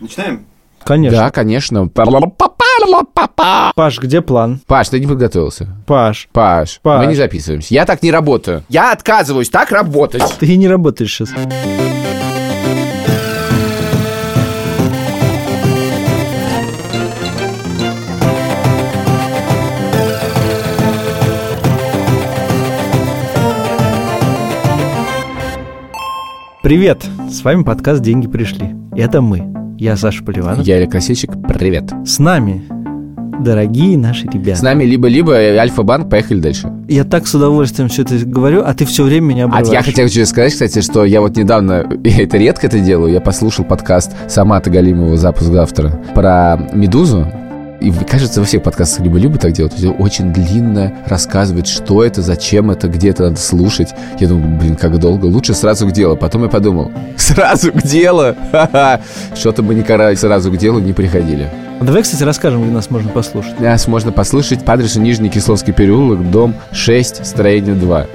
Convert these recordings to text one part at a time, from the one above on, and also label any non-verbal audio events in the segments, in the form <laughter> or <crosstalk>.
Начинаем? Конечно. Да, конечно. Паш, где план? Паш, ты не подготовился. Паш, Паш, Паш. мы не записываемся. Я так не работаю. Я отказываюсь так работать. ты не работаешь сейчас. Привет! С вами подкаст «Деньги пришли». Это мы. Я Саша Поливанов. Я Илья Красильщик, привет. С нами, дорогие наши ребята. С нами либо-либо э, Альфа-банк, поехали дальше. Я так с удовольствием все это говорю, а ты все время меня А обрываешь. я хотел тебе сказать, кстати, что я вот недавно, я <laughs> это редко это делаю, я послушал подкаст Самата Галимова «Запуск завтра» про «Медузу», и кажется, во всех подкастах либо-либо так делают. Очень длинно рассказывает, что это, зачем это, где это надо слушать. Я думаю, блин, как долго. Лучше сразу к делу. Потом я подумал, <laughs> сразу к делу? Ха-ха. Что-то мы никогда сразу к делу не приходили. Давай, кстати, расскажем, где нас можно послушать. Нас можно послушать по адресу Нижний Кисловский переулок, дом 6, строение 2.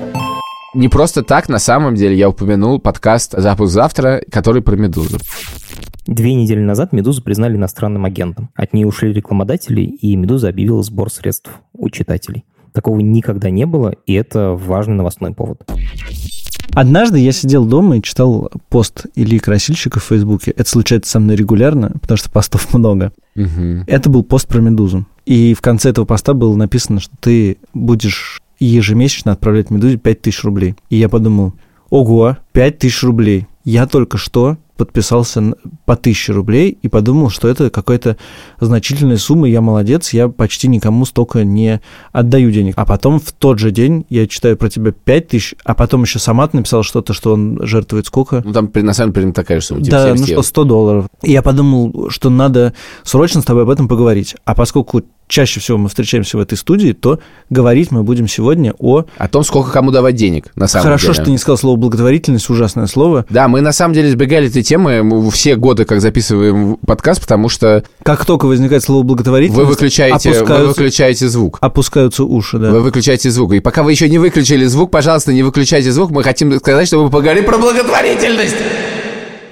Не просто так, на самом деле, я упомянул подкаст «Запуск завтра», который про «Медузу». Две недели назад «Медузу» признали иностранным агентом. От нее ушли рекламодатели, и «Медуза» объявила сбор средств у читателей. Такого никогда не было, и это важный новостной повод. Однажды я сидел дома и читал пост Ильи Красильщика в Фейсбуке. Это случается со мной регулярно, потому что постов много. Мгм. Это был пост про «Медузу». И в конце этого поста было написано, что ты будешь ежемесячно отправлять «Медузе» 5000 рублей. И я подумал, ого, 5000 рублей. Я только что подписался по 1000 рублей и подумал, что это какая-то значительная сумма, я молодец, я почти никому столько не отдаю денег. А потом в тот же день я читаю про тебя 5000, а потом еще Самат написал что-то, что он жертвует сколько? Ну, там на самом деле такая же сумма. типа Да, 70 ну что, евро. 100 долларов. И я подумал, что надо срочно с тобой об этом поговорить. А поскольку чаще всего мы встречаемся в этой студии, то говорить мы будем сегодня о... О том, сколько кому давать денег, на самом Хорошо, деле. что ты не сказал слово благотворительность, ужасное слово. Да, мы на самом деле избегали этой темы мы все годы, как записываем подкаст, потому что Как только возникает слово вы благотворительность, выключаете, вы опускаются, выключаете звук. опускаются уши, да. Вы выключаете звук. И пока вы еще не выключили звук, пожалуйста, не выключайте звук. Мы хотим сказать, что мы поговорим про благотворительность.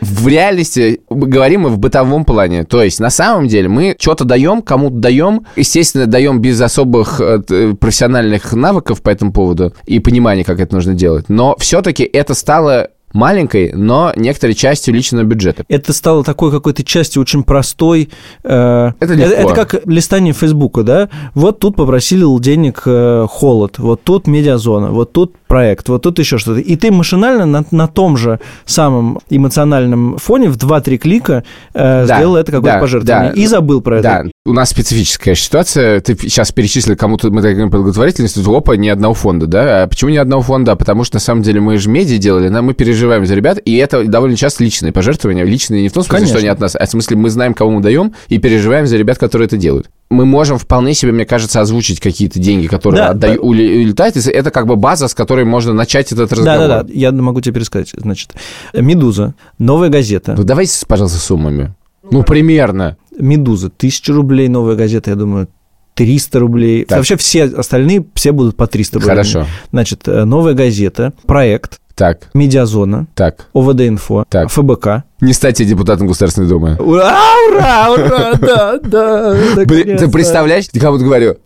В реальности говорим мы в бытовом плане. То есть, на самом деле, мы что-то даем, кому-то даем. Естественно, даем без особых э, т- профессиональных навыков по этому поводу и понимания, как это нужно делать. Но все-таки это стало маленькой, но некоторой частью личного бюджета. Это стало такой какой-то частью очень простой. э, Это легко. это как листание Фейсбука, да? Вот тут попросили денег э, холод, вот тут медиазона, вот тут проект, вот тут еще что-то. И ты машинально на, на том же самом эмоциональном фоне в 2-3 клика э, Да, сделал это какое-то да, пожертвование. да. и забыл про Да, это. у нас специфическая ситуация. Ты сейчас перечислил кому-то, мы так говорим, благотворительность, тут, опа, ни одного фонда, да? А почему ни одного фонда? Потому что, на самом деле, мы же медиа делали, нам мы переживаем за ребят, и это довольно часто личные пожертвования. Личные не в том смысле, что Конечно. они от нас, а в смысле мы знаем, кому мы даем, и переживаем за ребят, которые это делают. Мы можем вполне себе, мне кажется, озвучить какие-то деньги, которые Да, отдаю- ули- улетают. Это как бы база, с которой можно начать этот разговор. Да-да-да, я могу тебе пересказать. Значит, «Медуза», «Новая газета», Ну, давайте, пожалуйста, суммами. Ну, примерно. «Медуза», тысяча рублей, «Новая газета», я думаю, 300 рублей. Так. Вообще все остальные, все будут по 300 рублей. Хорошо. Значит, э, «Новая газета», проект, Так, «Медиазона», так. ОВД-инфо, Так. ФБК. Не стать депутатом Государственной Думы. Ура, ура, ура, да, да. Блин, ты представляешь, я кому-то говорю,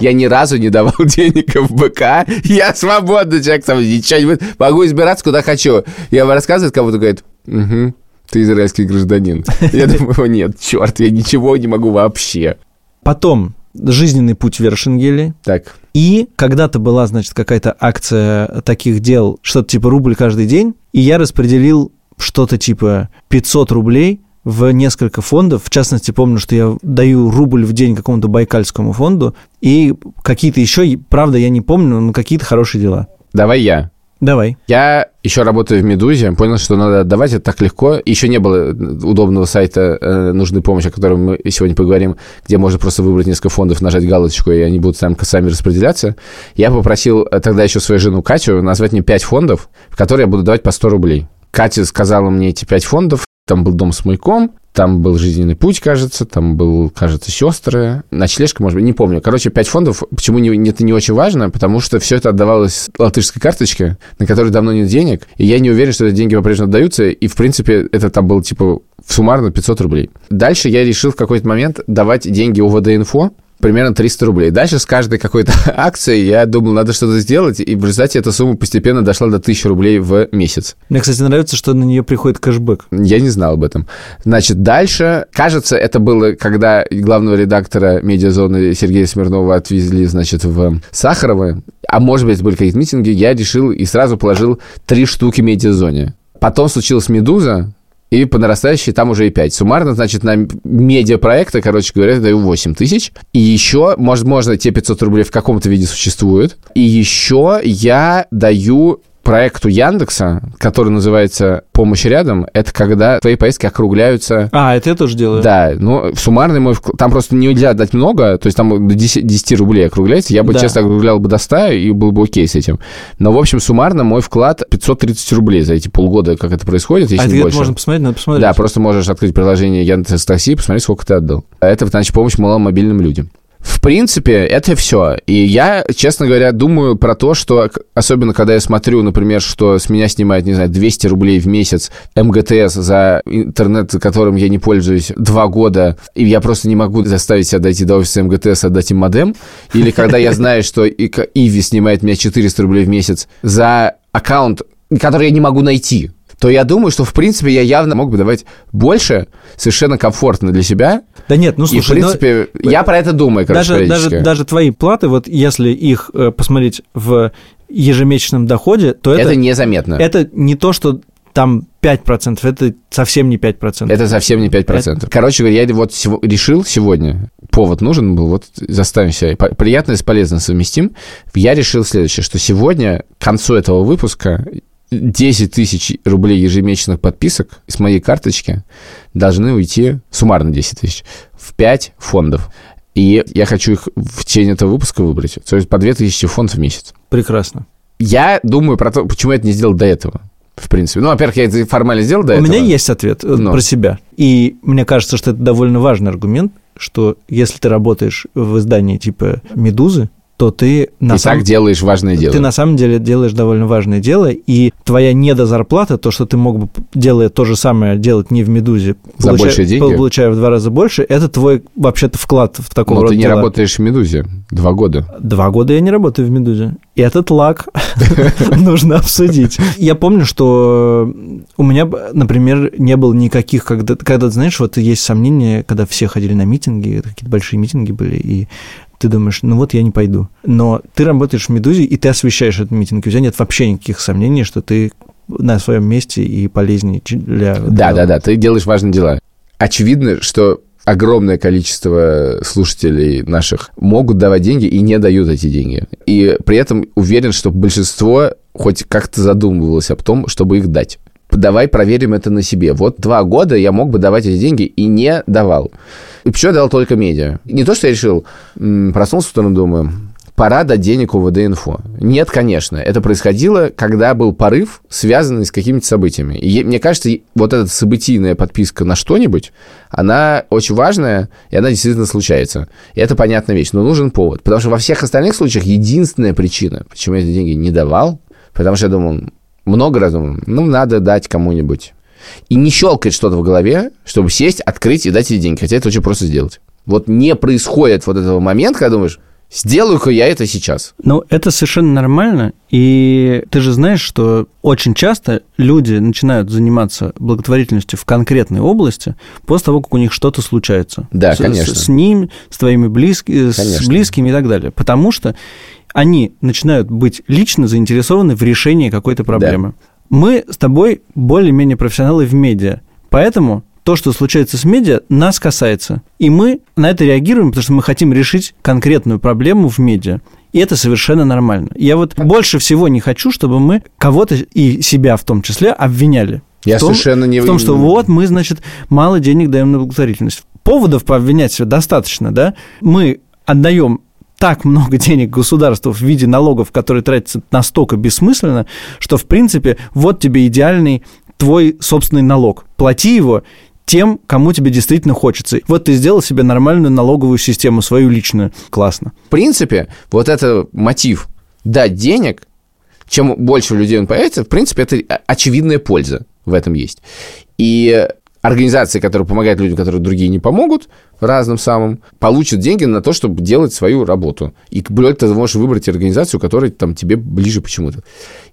я ни разу не давал <laughs> денег в БК, я свободный человек, там ничего не будет, могу избираться куда хочу. Я вам рассказываю, кому-то говорит, «Угу, ты израильский гражданин. Я думаю, «О, нет, черт, я ничего не могу вообще. Потом жизненный путь Вершингели. Так, И когда-то была, значит, какая-то акция таких дел, что-то типа рубль каждый день, и я распределил что-то типа 500 рублей в несколько фондов. В частности, помню, что я даю рубль в день какому-то Байкальскому фонду, и какие-то еще, правда, я не помню, но какие-то хорошие дела. давай я. Давай. Я еще работаю в «Медузе», понял, что надо отдавать, это так легко. Еще не было удобного сайта э, «Нужной помощи», о котором мы сегодня поговорим, где можно просто выбрать несколько фондов, нажать галочку, и они будут сами, сами распределяться. Я попросил э, тогда еще свою жену Катю назвать мне 5 фондов, в которые я буду давать по 100 рублей. Катя сказала мне эти 5 фондов, там был дом с маяком, Там был «Жизненный путь», кажется, там был, кажется, «Сестры», «Ночлежка», может быть, не помню. Короче, пять фондов. Почему не, это не очень важно? Потому что все это отдавалось латышской карточке, на которой давно нет денег, и я не уверен, что эти деньги по-прежнему отдаются, и, в принципе, это там было, типа, суммарно 500 рублей. Дальше я решил в какой-то момент давать деньги УВД-инфо, примерно 300 рублей. Дальше с каждой какой-то <laughs> акцией я думал, надо что-то сделать, и в результате эта сумма постепенно дошла до 1000 рублей в месяц. Мне, кстати, нравится, что на нее приходит кэшбэк. Я не знал об этом. Значит, дальше, кажется, это было, когда главного редактора медиазоны Сергея Смирнова отвезли, значит, в Сахарово, а может быть, были какие-то митинги, я решил и сразу положил три штуки медиазоне. Потом случилась «Медуза», и по нарастающей там уже и 5. Суммарно, значит, на медиапроекты, короче говоря, я даю 8 тысяч. И еще, может, можно, те 500 рублей в каком-то виде существуют. И еще я даю проекту Яндекса, который называется «Помощь рядом», это когда твои поездки округляются... А, это я тоже делаю. Да, ну, суммарный мой вклад... Там просто нельзя дать много, то есть там до 10, 10 рублей округляется. Я бы, да. честно, округлял бы до 100 и был бы окей с этим. Но, в общем, суммарно мой вклад 530 рублей за эти полгода, как это происходит, если а не больше. можно посмотреть? Надо посмотреть. Да, просто можешь открыть приложение Яндекс Такси и посмотреть, сколько ты отдал. Это, значит, помощь малым мобильным людям. В принципе, это все. И я, честно говоря, думаю про то, что, особенно когда я смотрю, например, что с меня снимают, не знаю, 200 рублей в месяц МГТС за интернет, которым я не пользуюсь два года, и я просто не могу заставить себя дойти до офиса МГТС, отдать им модем. Или когда я знаю, что Иви снимает меня 400 рублей в месяц за аккаунт, который я не могу найти то я думаю, что, в принципе, я явно мог бы давать больше, совершенно комфортно для себя. Да нет, ну слушай... И, в принципе, но... я про это думаю, короче, даже, даже, даже твои платы, вот если их э, посмотреть в ежемесячном доходе, то это... Это незаметно. Это не то, что там 5%, это совсем не 5%. Это совсем не 5%. Это... Короче говоря, я вот сего, решил сегодня, повод нужен был, вот заставим себя, приятно и с полезным совместим, я решил следующее, что сегодня, к концу этого выпуска, 10 тысяч рублей ежемесячных подписок с моей карточки должны уйти, суммарно 10 тысяч, в 5 фондов. И я хочу их в течение этого выпуска выбрать. То есть по 2000 фондов в месяц. Прекрасно. Я думаю про то, почему я это не сделал до этого. В принципе. Ну, во-первых, я это формально сделал до У этого. У меня есть ответ э, Но. про себя. И мне кажется, что это довольно важный аргумент, что если ты работаешь в издании типа «Медузы», то ты... На и сам... так делаешь важное дело. Ты на самом деле делаешь довольно важное дело, и твоя недозарплата, то, что ты мог бы, делая то же самое, делать не в «Медузе», За получая, деньги? получая в два раза больше, это твой, вообще-то, вклад в такого Но рода ты не дела. работаешь в «Медузе» два года. Два года я не работаю в «Медузе». И этот лак <laughs> нужно обсудить. Я помню, что у меня, например, не было никаких, когда, когда знаешь, вот есть сомнения, когда все ходили на митинги, какие-то большие митинги были, и ты думаешь, ну вот я не пойду. Но ты работаешь в «Медузе», и ты освещаешь этот митинг. У тебя нет вообще никаких сомнений, что ты на своем месте и полезнее для... Да, да, да, ты делаешь важные дела. Очевидно, что огромное количество слушателей наших могут давать деньги и не дают эти деньги. И при этом уверен, что большинство хоть как-то задумывалось об том, чтобы их дать. Давай проверим это на себе. Вот два года я мог бы давать эти деньги и не давал. И я дал только медиа? Не то, что я решил, проснулся утром, думаю, пора дать денег УВД-инфо. Нет, конечно. Это происходило, когда был порыв, связанный с какими-то событиями. И мне кажется, вот эта событийная подписка на что-нибудь, она очень важная, и она действительно случается. И это понятная вещь. Но нужен повод. Потому что во всех остальных случаях единственная причина, почему я эти деньги не давал, потому что я думал, много раз думал, ну, надо дать кому-нибудь и не щелкает что-то в голове, чтобы сесть, открыть и дать эти деньги. Хотя это очень просто сделать. Вот не происходит вот этого момента, когда думаешь, Сделаю-ка я это сейчас. Ну, это совершенно нормально. И ты же знаешь, что очень часто люди начинают заниматься благотворительностью в конкретной области после того, как у них что-то случается. Да, с, конечно. С, с ним, с твоими близки, с близкими и так далее. Потому что они начинают быть лично заинтересованы в решении какой-то проблемы. Да. Мы с тобой более-менее профессионалы в медиа, поэтому то, что случается с медиа, нас касается. И мы на это реагируем, потому что мы хотим решить конкретную проблему в медиа. И это совершенно нормально. Я вот больше всего не хочу, чтобы мы кого-то и себя в том числе обвиняли. Я в том, совершенно не... В том, что вот мы, значит, мало денег даем на благотворительность. Поводов пообвинять себя достаточно, да? Мы отдаем так много <laughs> денег государству в виде налогов, которые тратятся настолько бессмысленно, что, в принципе, вот тебе идеальный твой собственный налог. Плати его, тем, кому тебе действительно хочется. Вот ты сделал себе нормальную налоговую систему, свою личную. Классно. В принципе, вот это мотив дать денег, чем больше людей он появится, в принципе, это очевидная польза в этом есть. И организации, которые помогают людям, которые другие не помогут, разным самым, получат деньги на то, чтобы делать свою работу. И более ты можешь выбрать организацию, которая там тебе ближе почему-то.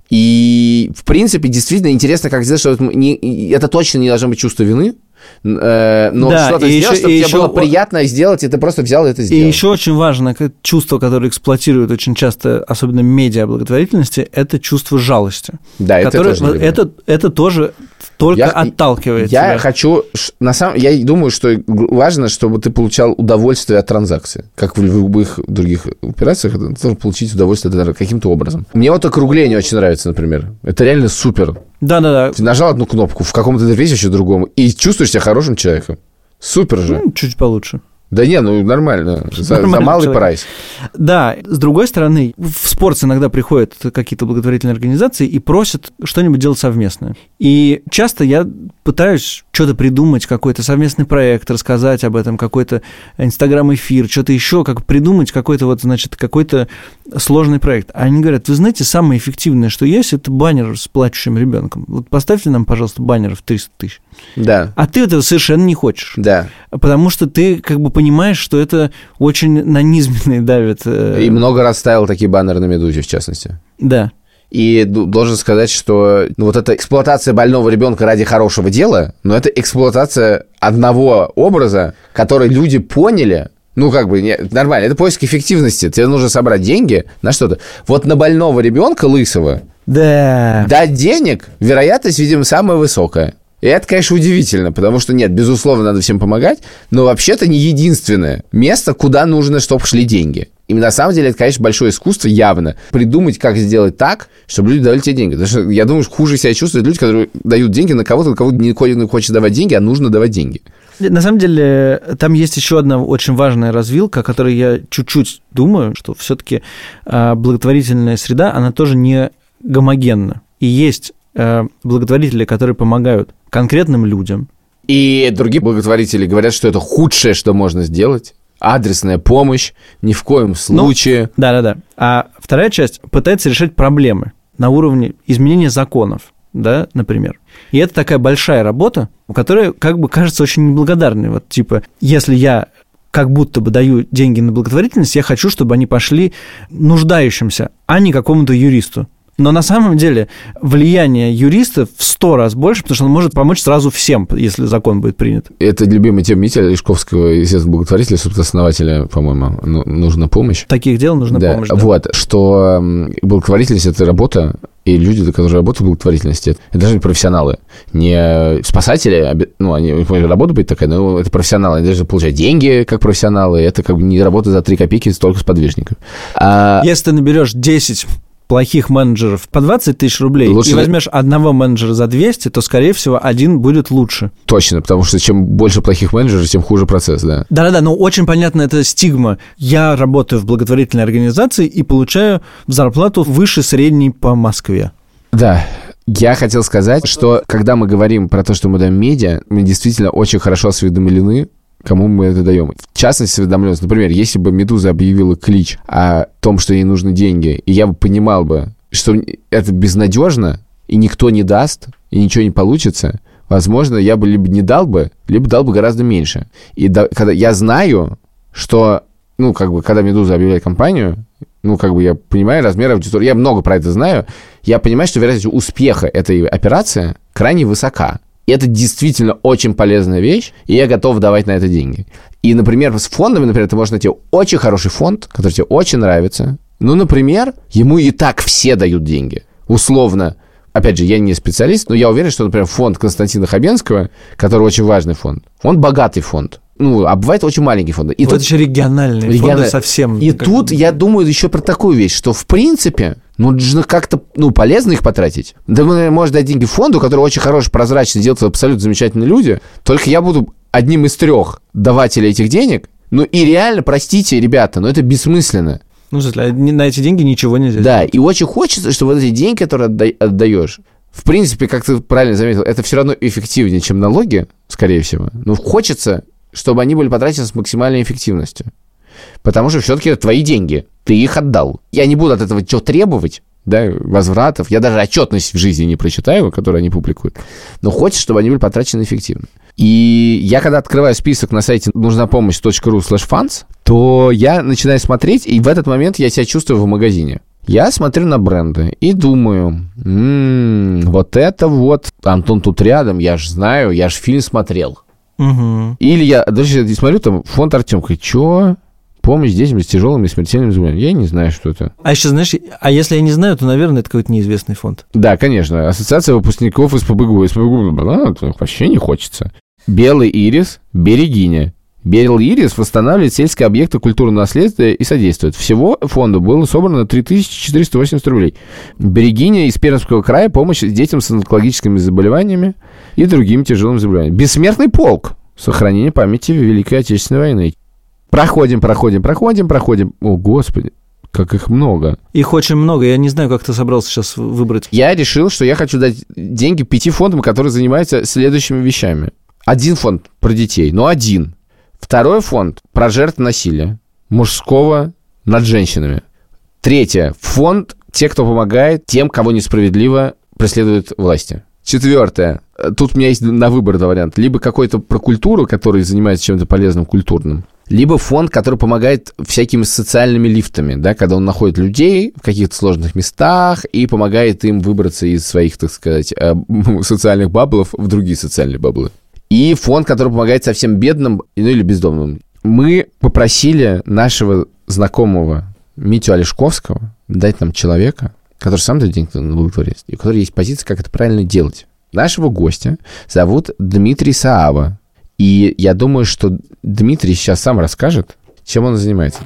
И, в принципе, действительно интересно, как сделать, что это, не, это точно не должно быть чувство вины, Э, но да, что-то сделать, еще, чтобы тебе еще... было приятно сделать, и ты просто взял это сделал. И еще очень важно чувство, которое эксплуатируют очень часто, особенно медиа благотворительности, это чувство жалости. Да, которое, это тоже. Это, это тоже только я, отталкивает Я тебя. хочу, на самом, я думаю, что важно, чтобы ты получал удовольствие от транзакции, как в любых других операциях, ты должен получить удовольствие каким-то образом. Мне вот округление очень нравится, например. Это реально супер. Да-да-да. Ты нажал одну кнопку в каком-то интерфейсе еще другому и чувствуешь себя хорошим человеком. Супер же. Ну, чуть получше. Да не, ну нормально. За, за малый человек. прайс. Да, с другой стороны, в спорт иногда приходят какие-то благотворительные организации и просят что-нибудь делать совместное. И часто я пытаюсь что-то придумать, какой-то совместный проект, рассказать об этом, какой-то инстаграм-эфир, что-то еще, как придумать какой-то вот, значит, какой-то сложный проект. А они говорят, вы знаете, самое эффективное, что есть, это баннер с плачущим ребенком. Вот поставьте нам, пожалуйста, баннер в 300 тысяч. Да. А ты этого совершенно не хочешь. Да. Потому что ты как бы понимаешь, что это очень на низменные давит. Э, И много раз ставил такие баннеры на «Медузе», в частности. Да. И должен сказать, что ну, вот эта эксплуатация больного ребенка ради хорошего дела, но это эксплуатация одного образа, который люди поняли, ну, как бы, не, нормально, это поиск эффективности. Тебе нужно собрать деньги на что-то. Вот на больного ребенка лысого да. дать денег, вероятность, видимо, самая высокая. И это, конечно, удивительно, потому что, нет, безусловно, надо всем помогать, но вообще-то не единственное место, куда нужно, чтобы шли деньги. И на самом деле это, конечно, большое искусство явно. Придумать, как сделать так, чтобы люди давали тебе деньги. Потому что, я думаю, хуже себя чувствуют люди, которые дают деньги на кого-то, на кого никто не хочет давать деньги, а нужно давать деньги. На самом деле, там есть еще одна очень важная развилка, о которой я чуть-чуть думаю, что все-таки а, благотворительная среда, она тоже не гомогенна. И есть Э, благотворители, которые помогают конкретным людям. И другие благотворители говорят, что это худшее, что можно сделать. Адресная помощь, ни в коем ну, случае. Да-да-да. А вторая часть пытается решать проблемы на уровне изменения законов, да, например. И это такая большая работа, которая как бы кажется очень неблагодарной. Вот типа, если я как будто бы даю деньги на благотворительность, я хочу, чтобы они пошли нуждающимся, а не какому-то юристу. Но на самом деле влияние юриста в сто раз больше, потому что он может помочь сразу всем, если закон будет принят. Это любимый тема Митя Лешковского, естественно, благотворителя, основателя, по-моему, ну, нужна помощь. Таких дел нужна да. помощь. Да. Вот, что благотворительность – это работа, и люди, которые работают в благотворительности, это должны быть профессионалы. Не спасатели, ну, они, работа будет такая, но это профессионалы. Они должны получать деньги как профессионалы. Это как бы не работа за 3 копейки только с подвижником. А... Если ты наберешь 10 плохих менеджеров по 20 тысяч рублей лучше... и возьмешь одного менеджера за 200, то, скорее всего, один будет лучше. Точно, потому что чем больше плохих менеджеров, тем хуже процесс, да. Да-да-да, но очень понятно, это стигма. Я работаю в благотворительной организации и получаю зарплату выше средней по Москве. Да, я хотел сказать, что когда мы говорим про то, что мы даем медиа, мы действительно очень хорошо осведомлены кому мы это даем. В частности, осведомленность. Например, если бы «Медуза» объявила клич о том, что ей нужны деньги, и я бы понимал бы, что это безнадежно, и никто не даст, и ничего не получится, возможно, я бы либо не дал бы, либо дал бы гораздо меньше. И да, когда я знаю, что, ну, как бы, когда «Медуза» объявляет компанию, ну, как бы я понимаю размер аудитории, я много про это знаю, я понимаю, что вероятность успеха этой операции крайне высока. И это действительно очень полезная вещь, и я готов давать на это деньги. И, например, с фондами, например, ты можешь найти очень хороший фонд, который тебе очень нравится. Ну, например, ему и так все дают деньги. Условно. Опять же, я не специалист, но я уверен, что, например, фонд Константина Хабенского, который очень важный фонд, он богатый фонд ну, а бывает очень маленький фонд. И вот тут еще региональные региональные. фонды совсем. И тут я думаю еще про такую вещь, что в принципе, ну, нужно как-то, ну, полезно их потратить. Да, мы можем дать деньги фонду, который очень хороший, прозрачный, делают абсолютно замечательные люди, только я буду одним из трех давателей этих денег, ну, и реально, простите, ребята, но это бессмысленно. Ну, в смысле, на эти деньги ничего нельзя Да, и очень хочется, чтобы вот эти деньги, которые отдаешь, В принципе, как ты правильно заметил, это все равно эффективнее, чем налоги, скорее всего. Но хочется, чтобы они были потрачены с максимальной эффективностью. Потому что все-таки это твои деньги. Ты их отдал. Я не буду от этого что требовать, да, возвратов. Я даже отчетность в жизни не прочитаю, которую они публикуют. Но хочется, чтобы они были потрачены эффективно. И я, когда открываю список на сайте нужна помощь.ру slash funds, то я начинаю смотреть, и в этот момент я себя чувствую в магазине. Я смотрю на бренды и думаю, м-м, вот это вот, Антон тут рядом, я же знаю, я же фильм смотрел. Угу. Или я даже смотрю там фонд Артем, говорит, что? Помощь детям с тяжелыми и смертельными заболеваниями. Я не знаю, что это. А еще, знаешь, а если я не знаю, то, наверное, это какой-то неизвестный фонд. Да, конечно. Ассоциация выпускников из ПБГУ. Из ПБГУ а, вообще не хочется. Белый ирис, берегиня. Берил Ирис восстанавливает сельские объекты культурного наследия и содействует. Всего фонду было собрано 3480 рублей. Берегиня из Пермского края помощь детям с онкологическими заболеваниями и другими тяжелыми заболеваниями. Бессмертный полк. Сохранение памяти Великой Отечественной войны. Проходим, проходим, проходим, проходим. О, Господи, как их много. Их очень много. Я не знаю, как ты собрался сейчас выбрать. Я решил, что я хочу дать деньги пяти фондам, которые занимаются следующими вещами. Один фонд про детей, но один. Второй фонд про жертв насилия мужского над женщинами. Третье. Фонд те, кто помогает тем, кого несправедливо преследуют власти. Четвертое. Тут у меня есть на выбор два варианта. Либо какой-то про культуру, который занимается чем-то полезным, культурным. Либо фонд, который помогает всякими социальными лифтами, да, когда он находит людей в каких-то сложных местах и помогает им выбраться из своих, так сказать, э, <laughs> социальных баблов в другие социальные баблы и фонд, который помогает совсем бедным, ну или бездомным. Мы попросили нашего знакомого Митю Олешковского дать нам человека, который сам дает деньги на благотворительность, и у которого есть позиция, как это правильно делать. Нашего гостя зовут Дмитрий Саава. И я думаю, что Дмитрий сейчас сам расскажет, чем он занимается.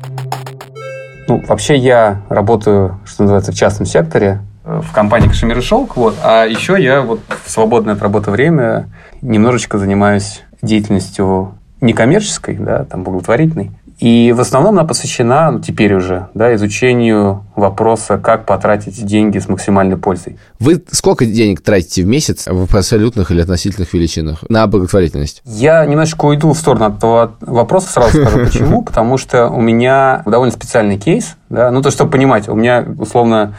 Ну, вообще я работаю, что называется, в частном секторе, э, в компании «Кашемир и шелк», вот, а еще я вот в свободное от работы время немножечко занимаюсь деятельностью некоммерческой, да, там, благотворительной. И в основном она посвящена, ну, теперь уже, да, изучению вопроса, как потратить деньги с максимальной пользой. Вы сколько денег тратите в месяц в абсолютных или относительных величинах на благотворительность? Я немножечко уйду в сторону от этого вопроса, сразу скажу <laughs> почему. Потому что у меня довольно специальный кейс. Да? Ну, то, чтобы понимать, у меня, условно,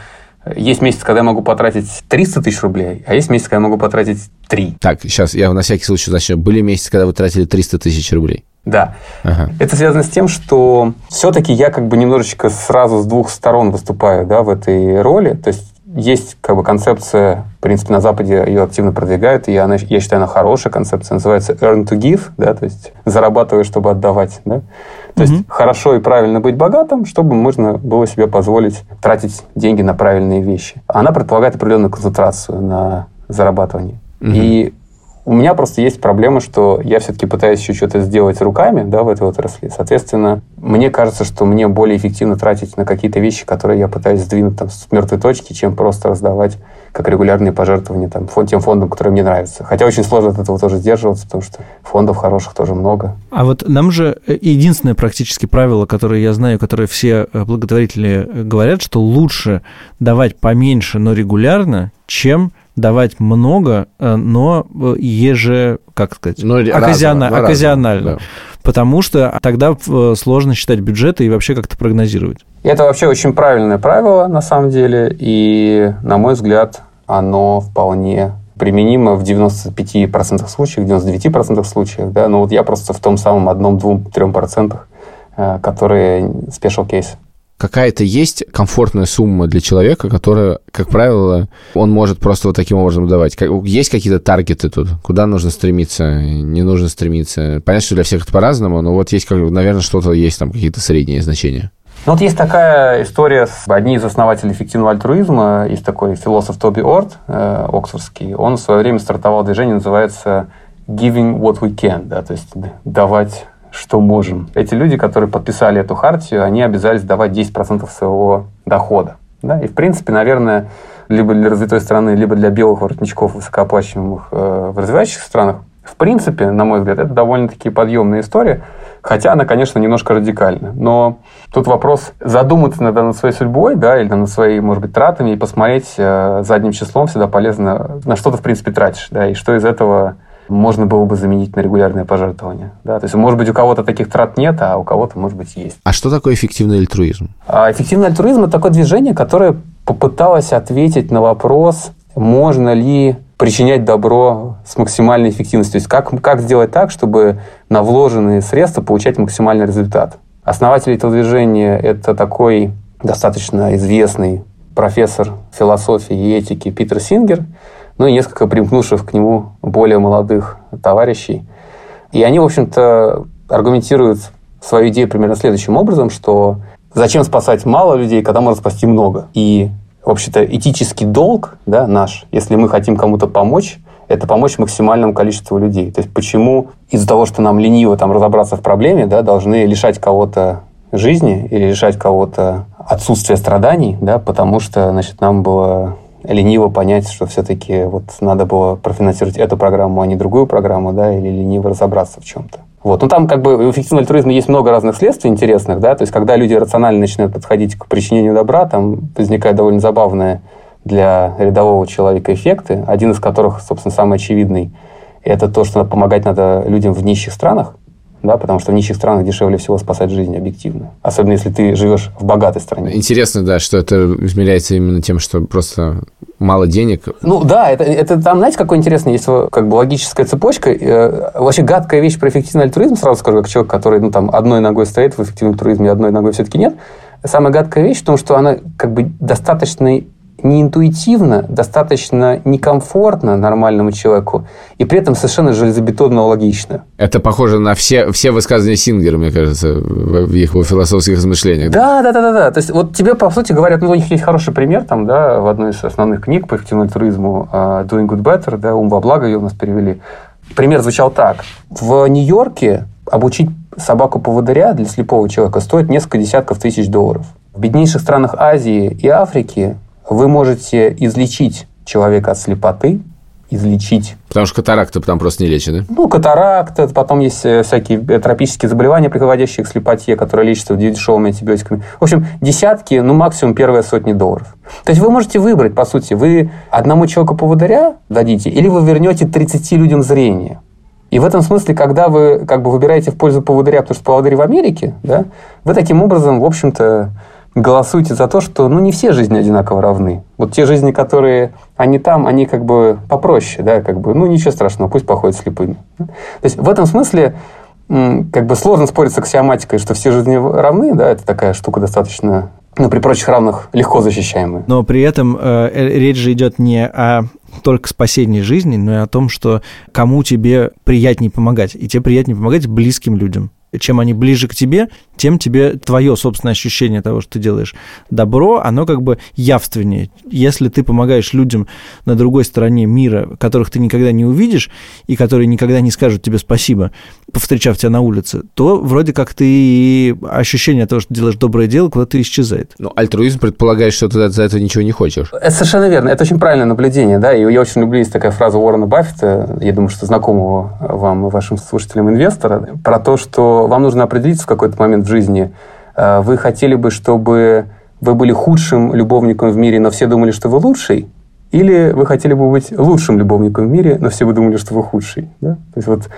есть месяц, когда я могу потратить 300 тысяч рублей, а есть месяц, когда я могу потратить 3. Так, сейчас я на всякий случай начну. Были месяцы, когда вы тратили 300 тысяч рублей? Да. Ага. Это связано с тем, что все-таки я как бы немножечко сразу с двух сторон выступаю да, в этой роли. То есть есть как бы концепция, в принципе, на Западе ее активно продвигают, и она, я считаю, она хорошая концепция, называется earn to give, да, то есть зарабатывай, чтобы отдавать, да. То mm-hmm. есть хорошо и правильно быть богатым, чтобы можно было себе позволить тратить деньги на правильные вещи. Она предполагает определенную концентрацию на зарабатывании. Mm-hmm. И у меня просто есть проблема, что я все-таки пытаюсь еще что-то сделать руками да, в этой отрасли. Соответственно, мне кажется, что мне более эффективно тратить на какие-то вещи, которые я пытаюсь сдвинуть там, с мертвой точки, чем просто раздавать как регулярные пожертвования там, фонд, тем фондам, которые мне нравятся. Хотя очень сложно от этого тоже сдерживаться, потому что фондов хороших тоже много. А вот нам же э, единственное практически правило, которое я знаю, которое все э, благотворители э, говорят, что лучше давать поменьше, но регулярно, чем давать много, э, но э, еже, как сказать, но оказиона, разово, оказионально. Да. Потому что тогда э, сложно считать бюджеты и вообще как-то прогнозировать. Это вообще очень правильное правило, на самом деле, и, на мой взгляд, оно вполне применимо в 95% случаев, 99% случаев, да, но вот я просто в том самом одном, двум, трем процентах, которые special case какая-то есть комфортная сумма для человека, которая, как правило, он может просто вот таким образом давать. Есть какие-то таргеты тут, куда нужно стремиться, не нужно стремиться. Понятно, что для всех это по-разному, но вот есть, наверное, что-то есть там какие-то средние значения. Ну, вот есть такая история, с одни из основателей эффективного альтруизма, есть такой философ Тоби Орт, э, оксфордский, он в свое время стартовал движение, называется «Giving what we can», да, то есть давать что можем. Эти люди, которые подписали эту хартию, они обязались давать 10% своего дохода. Да? И, в принципе, наверное, либо для развитой страны, либо для белых воротничков, высокооплачиваемых э, в развивающихся странах, в принципе, на мой взгляд, это довольно-таки подъемная история, Хотя она, конечно, немножко радикальна. Но тут вопрос задуматься иногда над своей судьбой, да, или над своими, может быть, тратами, и посмотреть э, задним числом всегда полезно, на что ты, в принципе, тратишь, да, и что из этого можно было бы заменить на регулярные пожертвования. Да? То есть, может быть, у кого-то таких трат нет, а у кого-то, может быть, есть. А что такое эффективный альтруизм? А эффективный альтруизм – это такое движение, которое попыталось ответить на вопрос, можно ли причинять добро с максимальной эффективностью. То есть, как, как сделать так, чтобы на вложенные средства получать максимальный результат. Основатель этого движения – это такой достаточно известный профессор философии и этики Питер Сингер – ну и несколько примкнувших к нему более молодых товарищей. И они, в общем-то, аргументируют свою идею примерно следующим образом, что зачем спасать мало людей, когда можно спасти много. И, в общем-то, этический долг да, наш, если мы хотим кому-то помочь, это помочь максимальному количеству людей. То есть почему из-за того, что нам лениво там разобраться в проблеме, да, должны лишать кого-то жизни или лишать кого-то отсутствия страданий, да, потому что значит, нам было лениво понять, что все-таки вот надо было профинансировать эту программу, а не другую программу, да, или лениво разобраться в чем-то. Вот. Ну, там как бы в эффективном альтруизме есть много разных следствий интересных, да, то есть когда люди рационально начинают подходить к причинению добра, там возникает довольно забавные для рядового человека эффекты, один из которых, собственно, самый очевидный, это то, что помогать надо людям в нищих странах, да, потому что в нищих странах дешевле всего спасать жизнь объективно. Особенно если ты живешь в богатой стране. Интересно, да, что это измеряется именно тем, что просто мало денег. Ну да, это, это там, знаете, какой интересный есть как бы логическая цепочка. Э, вообще гадкая вещь про эффективный альтруизм, сразу скажу, как человек, который ну, там, одной ногой стоит в эффективном альтруизме, одной ногой все-таки нет. Самая гадкая вещь в том, что она как бы неинтуитивно, достаточно некомфортно нормальному человеку, и при этом совершенно железобетонно логично. Это похоже на все, все высказывания Сингера, мне кажется, в их философских размышлениях. Да, да, да, да, да. То есть вот тебе, по сути, говорят, ну, у них есть хороший пример там, да, в одной из основных книг по эффективному туризму uh, Doing Good Better, да, ум во благо ее у нас перевели. Пример звучал так. В Нью-Йорке обучить собаку-поводыря для слепого человека стоит несколько десятков тысяч долларов. В беднейших странах Азии и Африки вы можете излечить человека от слепоты, излечить. Потому что катаракта там просто не лечит, да? Ну, катаракта, потом есть э, всякие тропические заболевания, приводящие к слепоте, которые лечатся дешевыми антибиотиками. В общем, десятки, ну, максимум первые сотни долларов. То есть вы можете выбрать, по сути, вы одному человеку поводыря дадите, или вы вернете 30 людям зрение. И в этом смысле, когда вы как бы выбираете в пользу поводыря, потому что поводырь в Америке, да, вы таким образом, в общем-то, голосуйте за то, что ну, не все жизни одинаково равны. Вот те жизни, которые они там, они как бы попроще, да, как бы, ну, ничего страшного, пусть походят слепыми. То есть, в этом смысле как бы сложно спорить с аксиоматикой, что все жизни равны, да, это такая штука достаточно ну, при прочих равных легко защищаемая. Но при этом э, речь же идет не о только спасении жизни, но и о том, что кому тебе приятнее помогать. И тебе приятнее помогать близким людям чем они ближе к тебе, тем тебе твое собственное ощущение того, что ты делаешь добро, оно как бы явственнее. Если ты помогаешь людям на другой стороне мира, которых ты никогда не увидишь, и которые никогда не скажут тебе спасибо, повстречав тебя на улице, то вроде как ты и ощущение того, что делаешь доброе дело, куда-то исчезает. Ну, альтруизм предполагает, что ты за это ничего не хочешь. Это совершенно верно. Это очень правильное наблюдение, да, и я очень люблю, есть такая фраза Уоррена Баффета, я думаю, что знакомого вам и вашим слушателям инвестора, про то, что вам нужно определиться в какой-то момент в жизни. Э, вы хотели бы, чтобы вы были худшим любовником в мире, но все думали, что вы лучший? Или вы хотели бы быть лучшим любовником в мире, но все бы думали, что вы худший. Да? То есть вот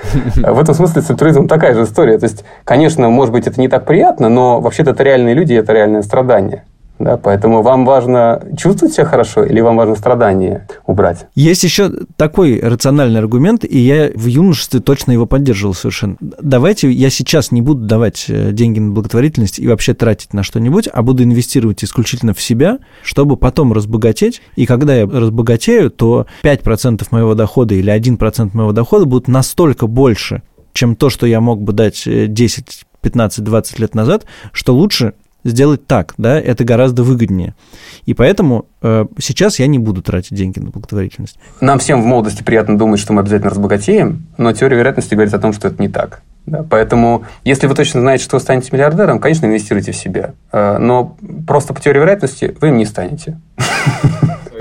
э, в этом смысле с альтруизмом такая же история. То есть, конечно, может быть, это не так приятно, но вообще-то это реальные люди, это реальное страдание. Да, поэтому вам важно чувствовать себя хорошо или вам важно страдания убрать? Есть еще такой рациональный аргумент, и я в юношестве точно его поддерживал совершенно. Давайте я сейчас не буду давать э, деньги на благотворительность и вообще тратить на что-нибудь, а буду инвестировать исключительно в себя, чтобы потом разбогатеть. И когда я разбогатею, то 5% моего дохода или 1% моего дохода будут настолько больше, чем то, что я мог бы дать 10 15, 20 лет назад, что лучше сделать так, да, это гораздо выгоднее. И поэтому э, сейчас я не буду тратить деньги на благотворительность. Нам всем в молодости приятно думать, что мы обязательно разбогатеем, но теория вероятности говорит о том, что это не так. Да? Поэтому, если вы точно знаете, что вы станете миллиардером, конечно, инвестируйте в себя. Э, но просто по теории вероятности вы им не станете.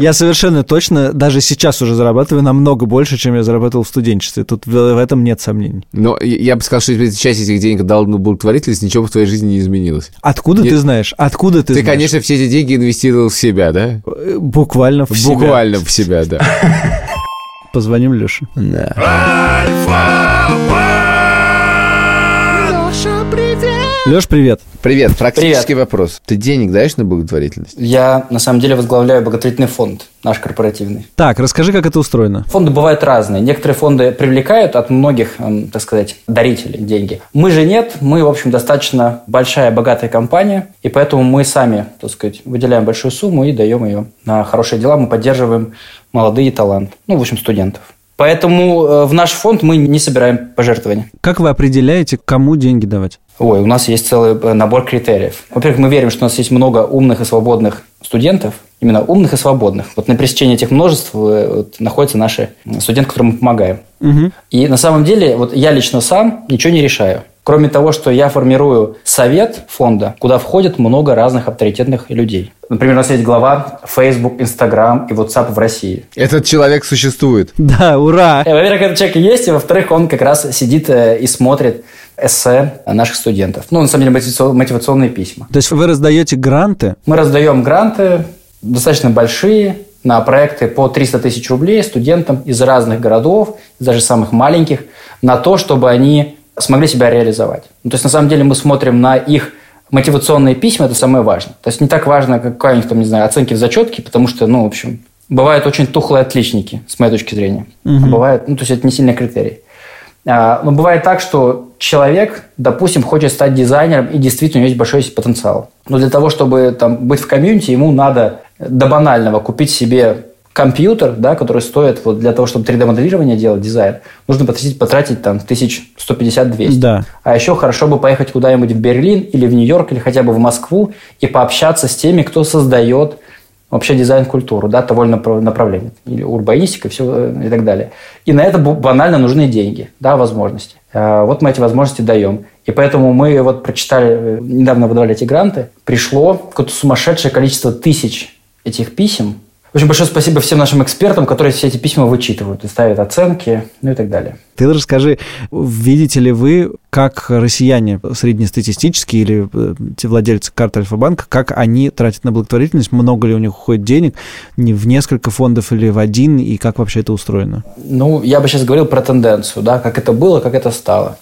Я совершенно точно даже сейчас уже зарабатываю намного больше, чем я зарабатывал в студенчестве. Тут в, в этом нет сомнений. Но я- бы сказал, что если часть этих денег дал на благотворительность, ничего в твоей жизни не изменилось. Откуда Нет. ты знаешь? Откуда ты, Ты, знаешь? конечно, все эти деньги инвестировал в себя, да? Э, Буквально в себя. Буквально в себя, да. Позвоним Леше. Да. Леш, привет. Привет, практический вопрос. Ты денег даешь на благотворительность? Я, на самом деле, возглавляю благотворительный фонд, наш корпоративный. Так, расскажи, как это устроено. Фонды бывают разные. Некоторые фонды привлекают от многих, так сказать, дарителей деньги. Мы же нет. Мы, в общем, достаточно большая, богатая компания. И поэтому мы сами, так сказать, выделяем большую сумму и даем ее на хорошие дела. Мы поддерживаем молодые таланты. Ну, в общем, студентов. Поэтому э, в наш фонд мы не собираем пожертвования. Как вы определяете, кому деньги давать? Ой, у нас есть целый э, набор критериев. Во-первых, мы верим, что у нас есть много умных и свободных студентов, именно умных и свободных. Вот на пересечении этих множеств э, вот, находятся наши студенты, которым мы помогаем. Мгм. И на самом деле, вот я лично сам ничего не решаю. Кроме того, что я формирую совет фонда, куда входит много разных авторитетных людей. Например, у нас есть глава Facebook, Instagram и WhatsApp в России. Этот человек существует. <laughs> Да, ура! Э, Во-первых, этот человек есть, и во-вторых, он как раз сидит э, и смотрит эссе наших студентов. Ну, на самом деле, мотивацион- мотивационные письма. То есть вы раздаете гранты, Мы раздаем гранты достаточно большие на проекты по 300 тысяч рублей студентам из разных городов, даже самых маленьких, на то, чтобы они смогли себя реализовать. Ну, то есть, на самом деле, мы смотрим на их мотивационные письма, это самое важное. То есть, не так важно, какая у них там, не знаю, оценки в зачетке, потому что, ну, в общем, бывают очень тухлые отличники, с моей точки зрения. А бывает, ну, то есть, это не сильный критерий. А, Но бывает так, что человек, допустим, хочет стать дизайнером, и действительно у него есть большой потенциал. Но для того, чтобы там, быть в комьюнити, ему надо до банального купить себе компьютер, да, который стоит вот, для того, чтобы 3D-моделирование делать, дизайн, нужно потратить, потратить там, тысяч 150-200. Да. А еще хорошо бы поехать куда-нибудь в Берлин или в Нью-Йорк, или хотя бы в Москву и пообщаться с теми, кто создает вообще дизайн-культуру, да, того направления, или урбанистика, все и так далее. И на это банально нужны деньги, да, возможности. Э, Вот мы эти возможности даем. И поэтому мы вот прочитали, э, недавно выдавали эти гранты, пришло какое-то сумасшедшее количество тысяч этих писем. В общем, большое спасибо всем нашим экспертам, которые все эти письма вычитывают и ставят оценки, ну и так далее. Ты расскажи, видите ли вы, как россияне среднестатистические или э, те владельцы карты Альфа-банка, как они тратят на благотворительность, много ли у них уходит денег, не в несколько фондов или в один, и как вообще это устроено? Ну, я бы сейчас говорил про тенденцию, да, как это было, как это стало.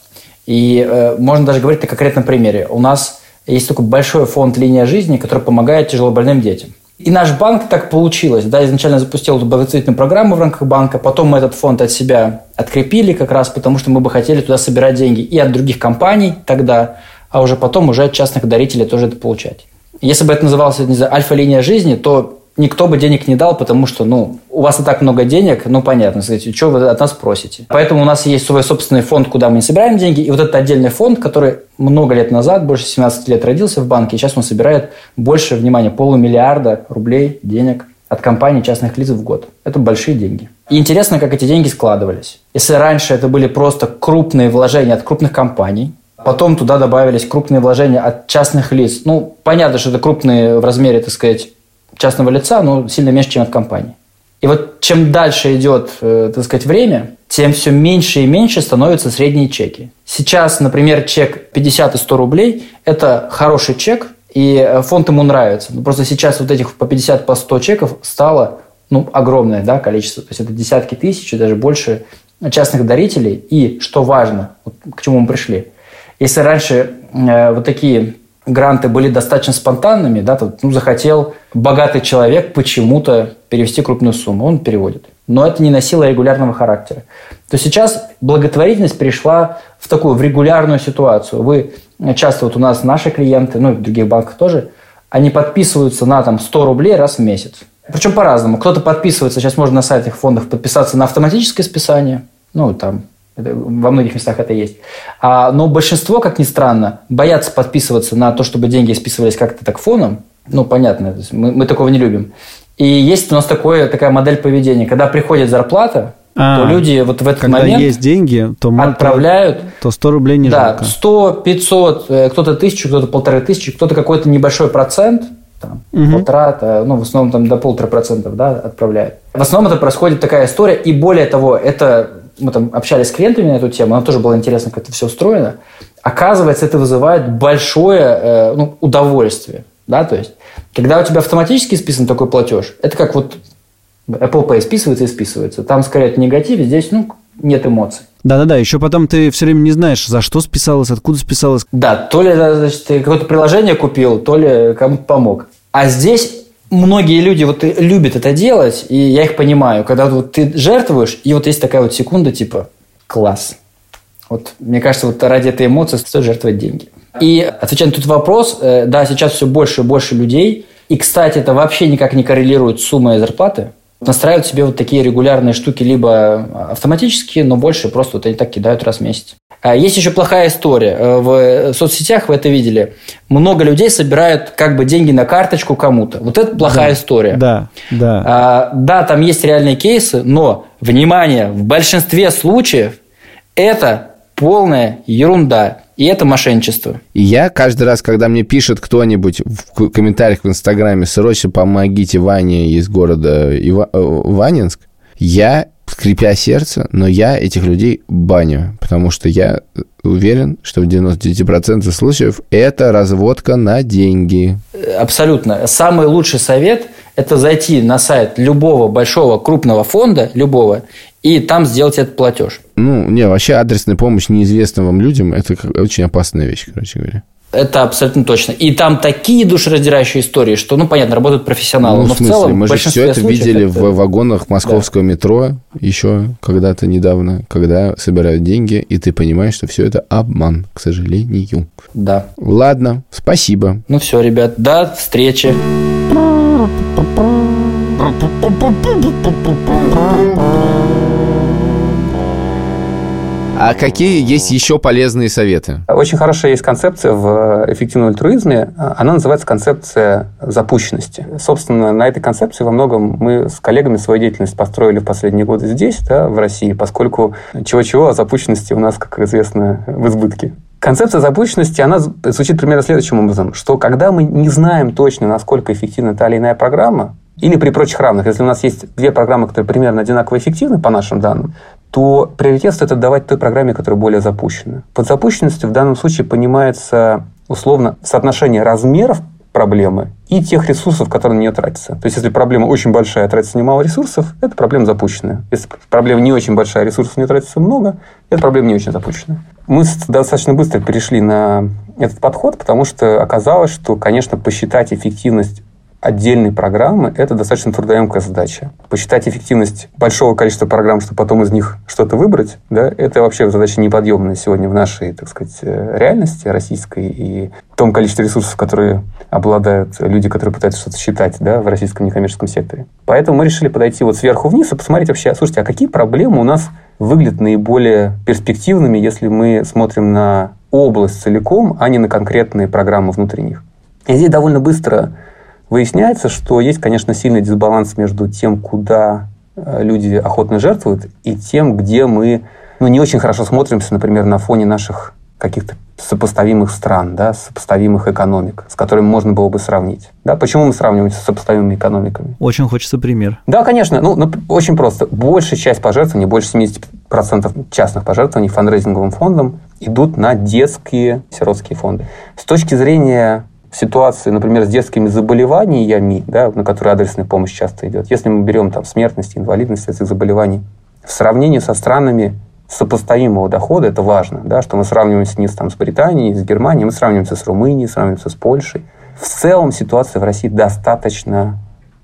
И э, можно даже говорить на конкретном примере. У нас есть такой большой фонд «Линия жизни», который помогает тяжелобольным детям. И наш банк так получилось. Да, изначально запустил эту благотворительную программу в рамках банка, потом мы этот фонд от себя открепили как раз, потому что мы бы хотели туда собирать деньги и от других компаний тогда, а уже потом уже от частных дарителей тоже это получать. Если бы это называлось, не знаю, альфа-линия жизни, то никто бы денег не дал, потому что, ну, у вас и так много денег, ну, понятно, сказать, что вы от нас просите. Поэтому у нас есть свой собственный фонд, куда мы не собираем деньги, и вот этот отдельный фонд, который много лет назад, больше 17 лет родился в банке, и сейчас он собирает больше, внимания, полумиллиарда рублей денег от компаний частных лиц в год. Это большие деньги. И интересно, как эти деньги складывались. Если раньше это были просто крупные вложения от крупных компаний, потом туда добавились крупные вложения от частных лиц. Ну, понятно, что это крупные в размере, так сказать, частного лица, но сильно меньше, чем от компании. И вот чем дальше идет, э, так сказать, время, тем все меньше и меньше становятся средние чеки. Сейчас, например, чек 50 и 100 рублей – это хороший чек, и э, фонд ему нравится. Но просто сейчас вот этих по 50, по 100 чеков стало ну, огромное да, количество. То есть это десятки тысяч даже больше частных дарителей. И, что важно, вот к чему мы пришли, если раньше э, вот такие гранты были достаточно спонтанными, да, то ну, захотел богатый человек почему-то перевести крупную сумму, он переводит. Но это не носило регулярного характера. То сейчас благотворительность перешла в такую, в регулярную ситуацию. Вы часто, вот у нас наши клиенты, ну и в других банках тоже, они подписываются на там 100 рублей раз в месяц. Причем по-разному. Кто-то подписывается, сейчас можно на сайтах фондов подписаться на автоматическое списание, ну там это- во многих местах это есть. А, но большинство, как ни странно, боятся подписываться на то, чтобы деньги списывались как-то так фоном. Ну, понятно, мы, мы такого не любим. И есть у нас такое, такая модель поведения. Когда приходит зарплата, А, то люди вот в этот Когда момент есть деньги, то, отправляют то 100 рублей не да, жалко. 100, 500, э, кто-то тысячу, кто-то полторы тысячи, кто-то какой-то небольшой процент там, полтора, э, ну, в основном там до полутора процентов, да, отправляют. В основном это происходит такая история, и более того, это, мы там общались с клиентами на эту тему, нам тоже было интересно, как это все устроено. Оказывается, это вызывает большое э, ну, удовольствие, да, то есть, когда у тебя автоматически списан такой платеж, это как вот Apple Pay списывается и списывается. Там скорее это негатив, здесь, ну, нет эмоций. Да-да-да, еще потом ты все время не знаешь, за что списалось, откуда списалось. Да, то ли значит, ты какое-то приложение купил, то ли кому-то помог. А здесь многие люди вот любят это делать, и я их понимаю. Когда вот ты жертвуешь, и вот есть такая вот секунда, типа, класс. Вот, мне кажется, вот ради этой эмоции стоит жертвовать деньги. И отвечая на тут вопрос, э, да, сейчас все больше и больше людей, и, кстати, это вообще никак не коррелирует с суммой зарплаты, настраивают себе вот такие регулярные штуки либо автоматически, но больше просто вот они так кидают раз в месяц. А есть еще плохая история. Э, в соцсетях вы это видели. Много людей собирают как бы деньги на карточку кому-то. Вот это плохая да, история. Да, да. А, да, там есть реальные кейсы, но, внимание, в большинстве случаев это полная ерунда. И это мошенничество. И я каждый раз, когда мне пишет кто-нибудь в комментариях в Инстаграме, срочно помогите Ване из города Ива... Э, Ванинск, я, скрипя сердце, но я этих людей баню, потому что я уверен, что в 99% случаев это разводка на деньги. Абсолютно. Самый лучший совет – это зайти на сайт любого большого крупного фонда, любого, и там сделать этот платеж. Ну, не, вообще адресная помощь неизвестным вам людям – это очень опасная вещь, короче говоря. Это абсолютно точно. И там такие душераздирающие истории, что, ну, понятно, работают профессионалы. Ну, но в смысле, в целом, мы же все это видели это... в вагонах московского да. метро еще когда-то недавно, когда собирают деньги, и ты понимаешь, что все это обман, к сожалению. Да. Ладно, спасибо. Ну все, ребят, до встречи. А какие есть еще полезные советы? Очень хорошая есть концепция в эффективном альтруизме. Она называется концепция запущенности. Собственно, на этой концепции во многом мы с коллегами свою деятельность построили в последние годы здесь, да, в России, поскольку чего-чего, а запущенности у нас, как известно, в избытке. Концепция запущенности, она звучит примерно следующим образом, что когда мы не знаем точно, насколько эффективна та или иная программа, или при прочих равных, если у нас есть две программы, которые примерно одинаково эффективны по нашим данным, то приоритет стоит отдавать той программе, которая более запущена. Под запущенностью в данном случае понимается условно соотношение размеров проблемы и тех ресурсов, которые на нее тратятся. То есть, если проблема очень большая, тратится немало ресурсов, это проблема запущенная. Если проблема не очень большая, ресурсов не тратится много, это проблема не очень запущенная. Мы достаточно быстро перешли на этот подход, потому что оказалось, что, конечно, посчитать эффективность отдельной программы – это достаточно трудоемкая задача. Посчитать эффективность большого количества программ, чтобы потом из них что-то выбрать, да, это вообще задача неподъемная сегодня в нашей, так сказать, э, реальности российской и в том количестве ресурсов, которые обладают люди, которые пытаются что-то считать да, в российском некоммерческом секторе. Поэтому мы решили подойти вот сверху вниз и посмотреть вообще, слушайте, а какие проблемы у нас выглядят наиболее перспективными, если мы смотрим на область целиком, а не на конкретные программы внутри них. И здесь довольно быстро Выясняется, что есть, конечно, сильный дисбаланс между тем, куда э, люди охотно жертвуют, и тем, где мы ну, не очень хорошо смотримся, например, на фоне наших каких-то сопоставимых стран, да, сопоставимых экономик, с которыми можно было бы сравнить. Да, почему мы сравниваем с сопоставимыми экономиками? Очень хочется пример. Да, конечно. Ну, ну очень просто. Большая часть пожертвований, больше 70% частных пожертвований фандрейзинговым фондом идут на детские сиротские фонды. С точки зрения ситуации, например, с детскими заболеваниями, да, на которые адресная помощь часто идет, если мы берем там смертность, инвалидность этих заболеваний, в сравнении со странами сопоставимого дохода, это важно, да, что мы сравниваемся не с, там, с Британией, с Германией, мы сравниваемся с Румынией, сравниваемся с Польшей. В целом ситуация в России достаточно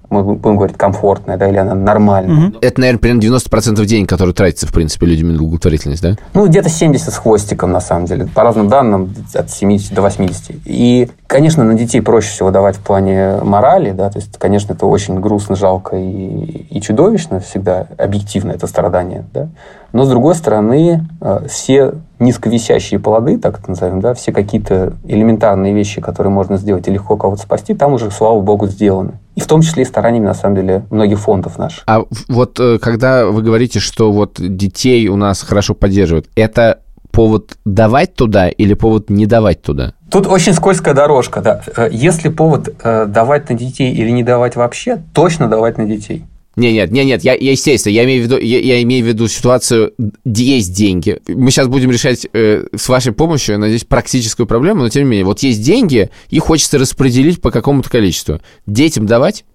мы будем говорить, комфортная, да, или она нормальная. Угу. Это, наверное, примерно 90% денег, которые тратятся, в принципе, людьми на благотворительность, да? Ну, где-то 70 с хвостиком, на самом деле. По разным данным, от 70 до 80. И, конечно, на детей проще всего давать в плане морали, да, то есть, конечно, это очень грустно, жалко и, и чудовищно всегда, объективно это страдание, да. Но, с другой стороны, э, все низковисящие плоды, так это назовем, да, все какие-то элементарные вещи, которые можно сделать и легко кого-то спасти, там уже, слава богу, сделаны. И в том числе и стараниями, на самом деле, многих фондов наших. А вот э, когда вы говорите, что вот детей у нас хорошо поддерживают, это повод давать туда или повод не давать туда? Тут очень скользкая дорожка, да. Э, если повод э, давать на детей или не давать вообще, точно давать на детей. Не, нет, не, нет, я, я естественно, я имею в виду, я, я имею в виду ситуацию, есть деньги. Мы сейчас будем решать э, с вашей помощью, я надеюсь, практическую проблему, но тем не менее, вот есть деньги, их хочется распределить по какому-то количеству. Детям давать?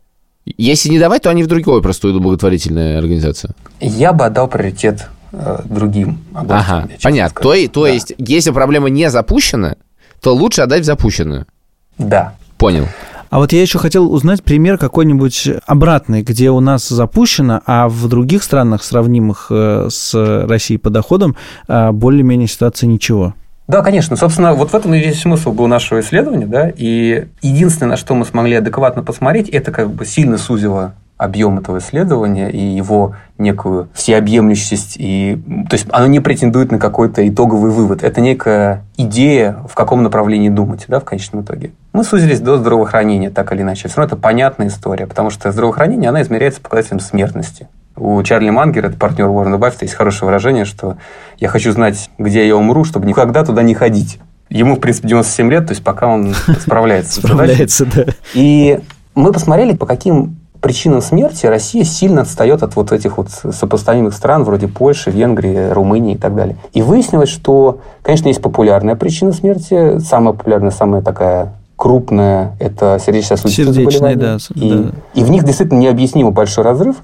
Если не давать, то они в другой просто благотворительная организация. Я бы отдал приоритет другим областям. Ага, понятно. То, то да. есть, если проблема не запущена, то лучше отдать в запущенную. Да. Понял. А вот я еще хотел узнать пример какой-нибудь обратный, где у нас запущено, а в других странах, сравнимых э, с Россией по доходам, э, более-менее ситуация ничего. Да, конечно. Собственно, вот в этом и весь смысл был нашего исследования, да, и единственное, на что мы смогли адекватно посмотреть, это как бы сильно сузило объем этого исследования и его некую всеобъемлющесть. И, то есть оно не претендует на какой-то итоговый вывод. Это некая идея, в каком направлении думать да, в конечном итоге. Мы сузились до здравоохранения, так или иначе. Все равно это понятная история, потому что здравоохранение, она измеряется показателем смертности. У Чарли Мангера, это партнер Уоррена Баффета, есть хорошее выражение, что я хочу знать, где я умру, чтобы никогда туда не ходить. Ему, в принципе, 97 лет, то есть пока он справляется. <laughs> Справляется, да. И мы посмотрели, по каким причинам смерти Россия сильно отстает от вот этих вот сопоставимых стран, вроде Польши, Венгрии, Румынии и так далее. И выяснилось, что, конечно, есть популярная причина смерти, самая популярная, самая такая крупная, это сердечно-сосудистые заболевания. Да, и, да. и в них действительно необъяснимо большой разрыв,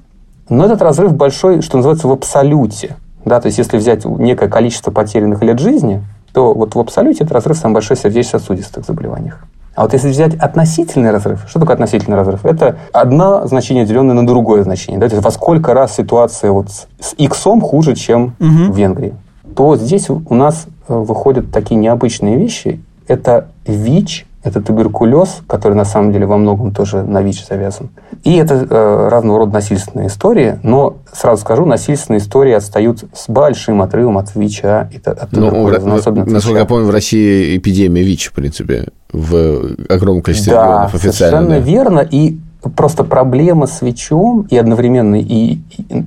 но этот разрыв большой, что называется, в абсолюте. Да, то есть, если взять некое количество потерянных лет жизни, то вот в абсолюте этот разрыв самый большой в сердечно-сосудистых заболеваниях. А вот если взять относительный разрыв, что такое относительный разрыв? Это одно значение, деленное на другое значение. Да? То есть во сколько раз ситуация вот с X хуже, чем угу. в Венгрии. То здесь у нас э, выходят такие необычные вещи. Это ВИЧ, это туберкулез, который на самом деле во многом тоже на ВИЧ завязан. И это э, разного рода насильственные истории, но сразу скажу, насильственные истории отстают с большим отрывом от ВИЧа и от ну, туберкулеза. Ну, особенно насколько я помню, в России эпидемия ВИЧ, в принципе, в огромном количестве да, регионов официально. совершенно да. верно. И просто проблема с ВИЧом и одновременно, и, и,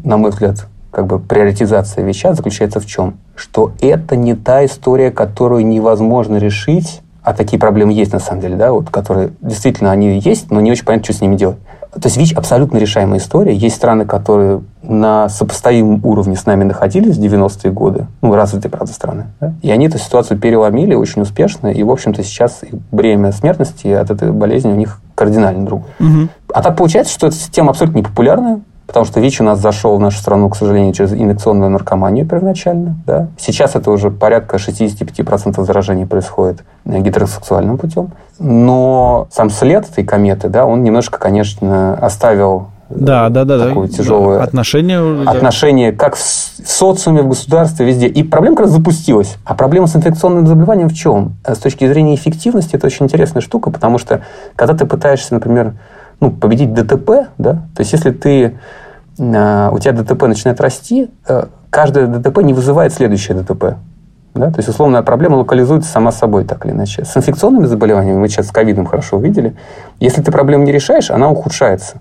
на мой взгляд, как бы приоритизация ВИЧа заключается в чем? Что это не та история, которую невозможно решить а такие проблемы есть на самом деле, да, вот, которые действительно они есть, но не очень понятно, что с ними делать. То есть ВИЧ абсолютно решаемая история. Есть страны, которые на сопоставимом уровне с нами находились в 90-е годы, ну, развитые, правда, страны, да? и они эту ситуацию переломили очень успешно, и, в общем-то, сейчас бремя смертности от этой болезни у них кардинально другое. Угу. А так получается, что эта система абсолютно непопулярная, потому что ВИЧ у нас зашел в нашу страну, к сожалению, через инъекционную наркоманию первоначально. Да? Сейчас это уже порядка 65% заражений происходит гетеросексуальным путем. Но сам след этой кометы, да, он немножко, конечно, оставил да, да, да, такое да. тяжелое отношение, отношение как в социуме, в государстве, везде. И проблема как раз запустилась. А проблема с инфекционным заболеванием в чем? С точки зрения эффективности это очень интересная штука, потому что когда ты пытаешься, например, ну, победить ДТП, да, то есть если ты у тебя ДТП начинает расти, э, каждое ДТП не вызывает следующее ДТП. Да? То есть, условная проблема локализуется сама собой, так или иначе. С инфекционными заболеваниями, мы сейчас с ковидом хорошо увидели, если ты проблему не решаешь, она ухудшается.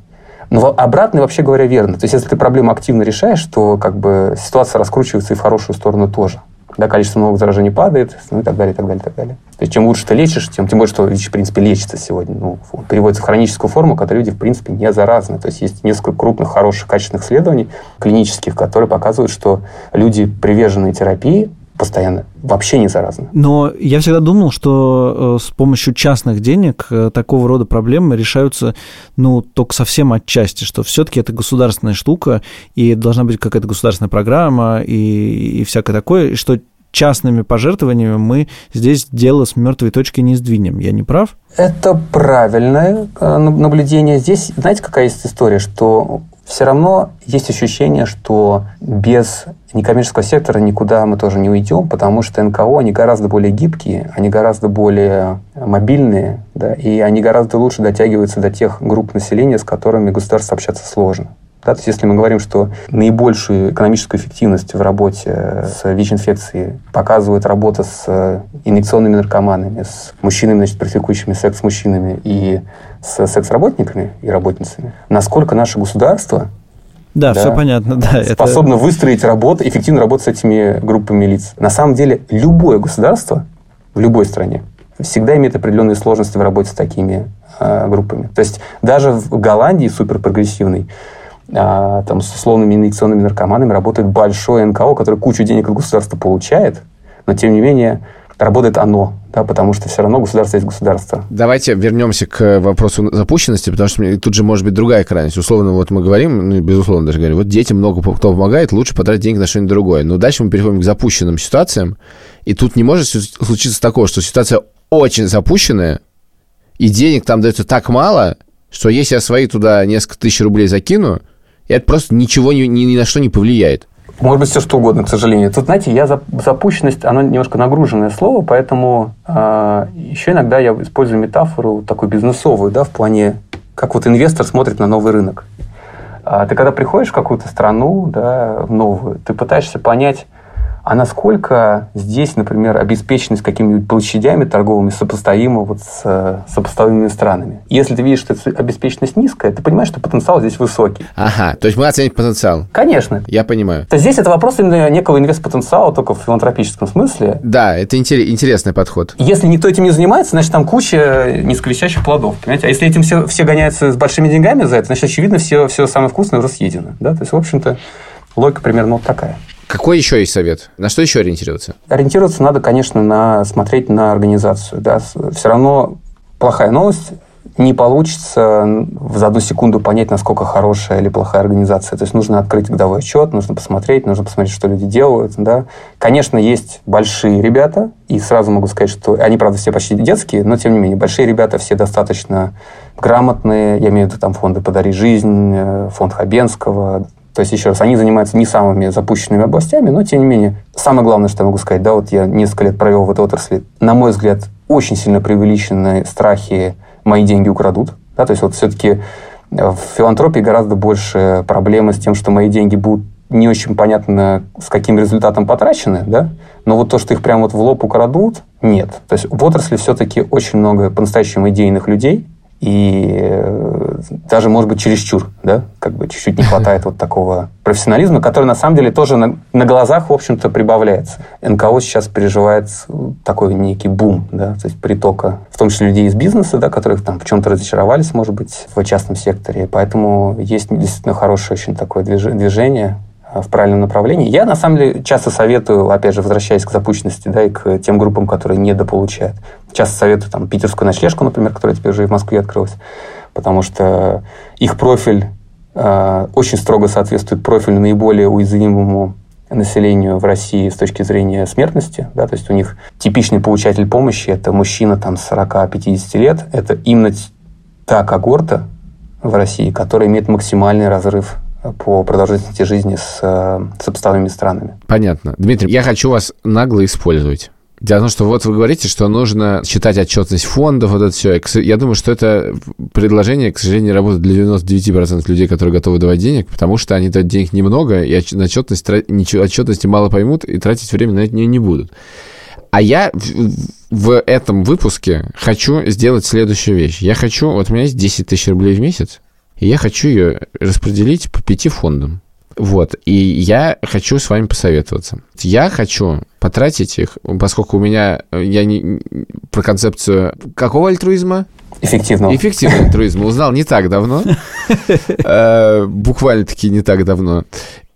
Но обратно, вообще говоря, верно. То есть, если ты проблему активно решаешь, то как бы ситуация раскручивается и в хорошую сторону тоже да, количество новых заражений падает, ну и так далее, и так далее, и так далее. То есть, чем лучше ты лечишь, тем, тем более, что ВИЧ, в принципе, лечится сегодня. Ну, переводится в хроническую форму, когда люди, в принципе, не заразны. То есть, есть несколько крупных, хороших, качественных исследований клинических, которые показывают, что люди, приверженные терапии, постоянно вообще не заразны. Но я всегда думал, что э, с помощью частных денег э, такого рода проблемы решаются, ну, только совсем отчасти, что все-таки это государственная штука, и должна быть какая-то государственная программа и, и всякое такое, и что частными пожертвованиями мы здесь дело с мертвой точки не сдвинем. Я не прав? Это правильное э, наблюдение. Здесь, знаете, какая есть история, что все равно есть ощущение, что без некоммерческого сектора никуда мы тоже не уйдем, потому что НКО, они гораздо более гибкие, они гораздо более мобильные, да, и они гораздо лучше дотягиваются до тех групп населения, с которыми государству общаться сложно. Да, то есть если мы говорим, что наибольшую экономическую эффективность в работе с ВИЧ-инфекцией показывает работа с инъекционными наркоманами, с мужчинами, значит, практикующими секс с мужчинами и с секс-работниками и работницами, насколько наше государство Да, все понятно, да. это- способно выстроить работу, эффективно работать с этими группами лиц. На самом деле, любое государство в любой стране всегда имеет определенные сложности в работе с такими э, группами. То есть даже в Голландии суперпрогрессивной а, там с условными инъекционными наркоманами работает большое НКО, которое кучу денег от государства получает, но тем не менее работает оно, да, потому что все равно государство есть государство. Давайте вернемся к вопросу запущенности, потому что тут же может быть другая крайность. Условно, вот мы говорим, ну, безусловно даже говорим, вот детям много кто помогает, лучше потратить деньги на что-нибудь другое. Но дальше мы переходим к запущенным ситуациям, и тут не может случиться такого, что ситуация очень запущенная, и денег там дается так мало, что если я свои туда несколько тысяч рублей закину, это просто ничего ни, ни- ни на что не повлияет. Может быть, все что угодно, к сожалению. Тут, знаете, я за- запущенность, оно немножко нагруженное слово, поэтому э, еще иногда я использую метафору такую бизнесовую, да, в плане, как вот инвестор смотрит на новый рынок. А ты когда приходишь в какую-то страну, да, в новую, ты пытаешься понять, а насколько здесь, например, обеспеченность какими-нибудь площадями торговыми сопоставима вот с э, сопоставимыми странами. Если ты видишь, что обеспеченность низкая, ты понимаешь, что потенциал здесь высокий. Ага, то есть мы оценим потенциал. Конечно, Я понимаю. то есть здесь это вопрос именно некого инвестпотенциала, только в филантропическом смысле. Да, это интере- интересный подход. Если никто этим не занимается, значит, там куча низковещающих плодов, понимаете? А если этим все, все гоняются с большими деньгами за это, значит, очевидно, все, все самое вкусное уже съедено, да? То есть, в общем-то, логика примерно вот такая. Какой еще есть совет? На что еще ориентироваться? Ориентироваться надо, конечно, на смотреть на организацию, да? Все равно плохая новость, не получится за одну секунду понять, насколько хорошая или плохая организация. То есть нужно открыть годовой отчет, нужно посмотреть, нужно посмотреть, что люди делают. Да? Конечно, есть большие ребята, и сразу могу сказать, что они, правда, все почти детские, но тем не менее, большие ребята все достаточно грамотные. Я имею в виду там фонды «Подари жизнь», э, фонд Хабенского. То есть, еще раз, они занимаются не самыми запущенными областями, но, тем не менее, самое главное, что я могу сказать, да, вот я несколько лет провел в этой отрасли, на мой взгляд, очень сильно преувеличенные страхи «мои деньги украдут». Да, то есть, вот все-таки в филантропии гораздо больше проблемы с тем, что мои деньги будут не очень понятно, с каким результатом потрачены, да, но вот то, что их прямо вот в лоб украдут, нет. То есть в отрасли все-таки очень много по-настоящему идейных людей, и э, даже, может быть, чересчур, да, как бы чуть-чуть не хватает вот такого профессионализма, который на самом деле тоже на, на глазах, в общем-то, прибавляется. НКО сейчас переживает такой некий бум, да, то есть притока, в том числе людей из бизнеса, да, которых там в чем-то разочаровались, может быть, в частном секторе, поэтому есть действительно хорошее очень такое движ- движение в правильном направлении. Я, на самом деле, часто советую, опять же, возвращаясь к запущенности, да, и к тем группам, которые недополучают. Часто советую там питерскую ночлежку, например, которая теперь уже и в Москве открылась, потому что их профиль э, очень строго соответствует профилю наиболее уязвимому населению в России с точки зрения смертности. Да, то есть у них типичный получатель помощи – это мужчина там 40-50 лет. Это именно та когорта в России, которая имеет максимальный разрыв по продолжительности жизни с э, сопоставимыми странами. Понятно. Дмитрий, я хочу вас нагло использовать. Дело в том, что вот вы говорите, что нужно считать отчетность фондов, вот это все. Я думаю, что это предложение, к сожалению, работает для 99% людей, которые готовы давать денег, потому что они дают денег немного, и отчетность, отчетности мало поймут, и тратить время на это не, будут. А я в этом выпуске хочу сделать следующую вещь. Я хочу, вот у меня есть 10 тысяч рублей в месяц, и я хочу ее распределить по пяти фондам. Вот, и я хочу с вами посоветоваться. Я хочу потратить их, поскольку у меня, я не, про концепцию какого альтруизма? Эффективного. Эффективного альтруизма узнал не так давно, <laughs> Э, буквально-таки не так давно.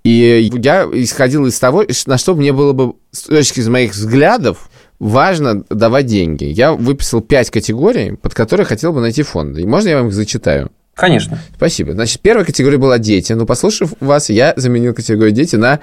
И я исходил из того, на что мне было бы, с точки зрения моих взглядов, важно давать деньги. Я выписал пять категорий, под которые хотел бы найти фонды. И можно я вам их зачитаю? Конечно. Спасибо. Значит, первая категория была дети. Но послушав вас, я заменил категорию дети на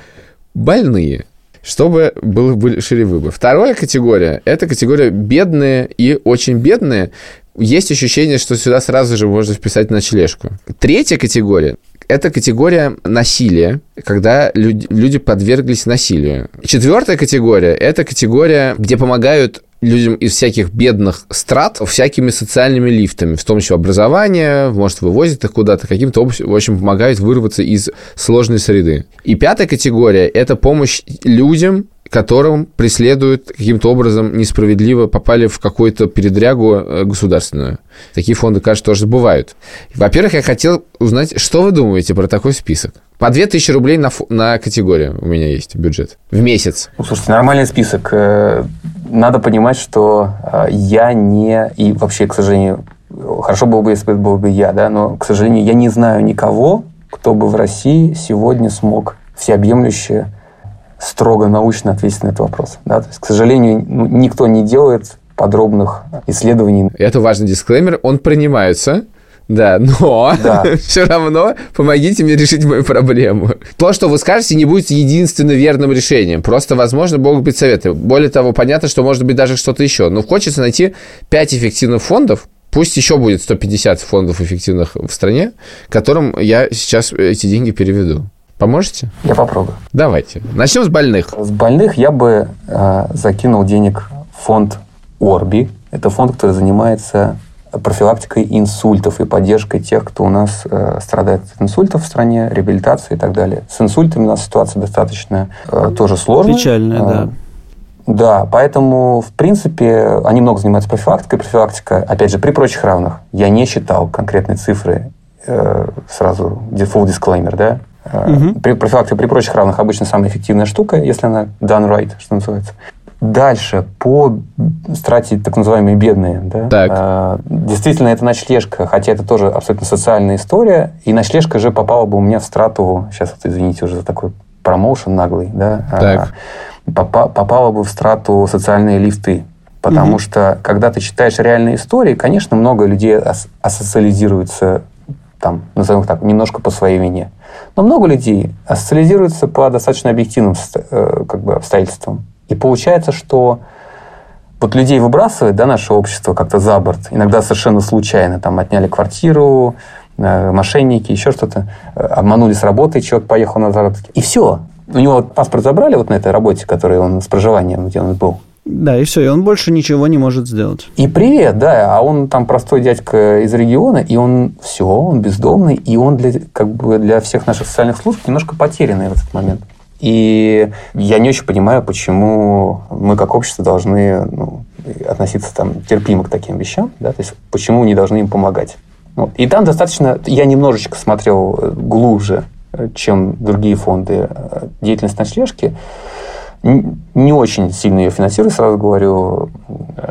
больные, чтобы был шире выбор. Вторая категория – это категория бедные и очень бедные. Есть ощущение, что сюда сразу же можно вписать ночлежку. Третья категория это категория насилия, когда люди, люди подверглись насилию. Четвертая категория – это категория, где помогают людям из всяких бедных страт всякими социальными лифтами, в том числе образование, может, вывозят их куда-то, каким-то образом, в общем, помогают вырваться из сложной среды. И пятая категория – это помощь людям, которым преследуют каким-то образом несправедливо попали в какую-то передрягу э, государственную. Такие фонды, кажется, тоже бывают. Во-первых, я хотел узнать, что вы думаете про такой список? По 2000 рублей на, на категорию у меня есть бюджет в месяц. Ну, слушайте, нормальный список. Надо понимать, что э, я не... И вообще, к сожалению, хорошо было бы, если бы это был бы я, да, но, к сожалению, я не знаю никого, кто бы в России сегодня смог всеобъемлюще строго научно ответить на этот вопрос. Да? То есть, к сожалению, ну, никто не делает подробных исследований. Это важный дисклеймер. Он принимается, да, но да. <laughs> все равно помогите мне решить мою проблему. То, что вы скажете, не будет единственно верным решением. Просто, возможно, могут быть советы. Более того, понятно, что может быть даже что-то еще. Но хочется найти 5 эффективных фондов, Пусть еще будет 150 фондов эффективных в стране, которым я сейчас эти деньги переведу. Поможете? Я попробую. Давайте. Начнем с больных. С больных я бы э, закинул денег в фонд Орби. Это фонд, который занимается профилактикой инсультов и поддержкой тех, кто у нас э, страдает от инсультов в стране, реабилитацией и так далее. С инсультами у нас ситуация достаточно э, тоже сложная. Печальная, э, да. Да, поэтому, в принципе, они много занимаются профилактикой. Профилактика, опять же, при прочих равных. Я не считал конкретные цифры, э, сразу full disclaimer, да. Угу. При, профилактика при прочих равных обычно самая эффективная штука, если она done right, что называется. Дальше, по страте так называемые бедные. Да? Так. А, действительно, это ночлежка, хотя это тоже абсолютно социальная история. И ночлежка же попала бы у меня в страту, сейчас вот извините уже за такой промоушен наглый, да? Так. А, попала бы в страту социальные лифты. Потому угу. что, когда ты читаешь реальные истории, конечно, много людей ас- асоциализируются, там, назовем их так, немножко по своей вине. Но много людей асоциализируются по достаточно объективным э, как бы, обстоятельствам. И получается, что вот людей выбрасывает, да, наше общество как-то за борт. Иногда совершенно случайно. Там отняли квартиру, э, мошенники, еще что-то. Э, обманули с работы, человек поехал на заработки. И все у него паспорт забрали вот на этой работе, которой он с проживанием, где он был. Да, и все, и он больше ничего не может сделать. И привет, да, а он там простой дядька из региона, и он все, он бездомный, и он для, как бы для всех наших социальных служб немножко потерянный в этот момент. И я не очень понимаю, почему мы как общество должны ну, относиться там терпимо к таким вещам, да, то есть почему не должны им помогать. Вот. И там достаточно, я немножечко смотрел глубже чем другие фонды э, деятельность ночлежки. Не очень сильно ее финансирую, сразу говорю,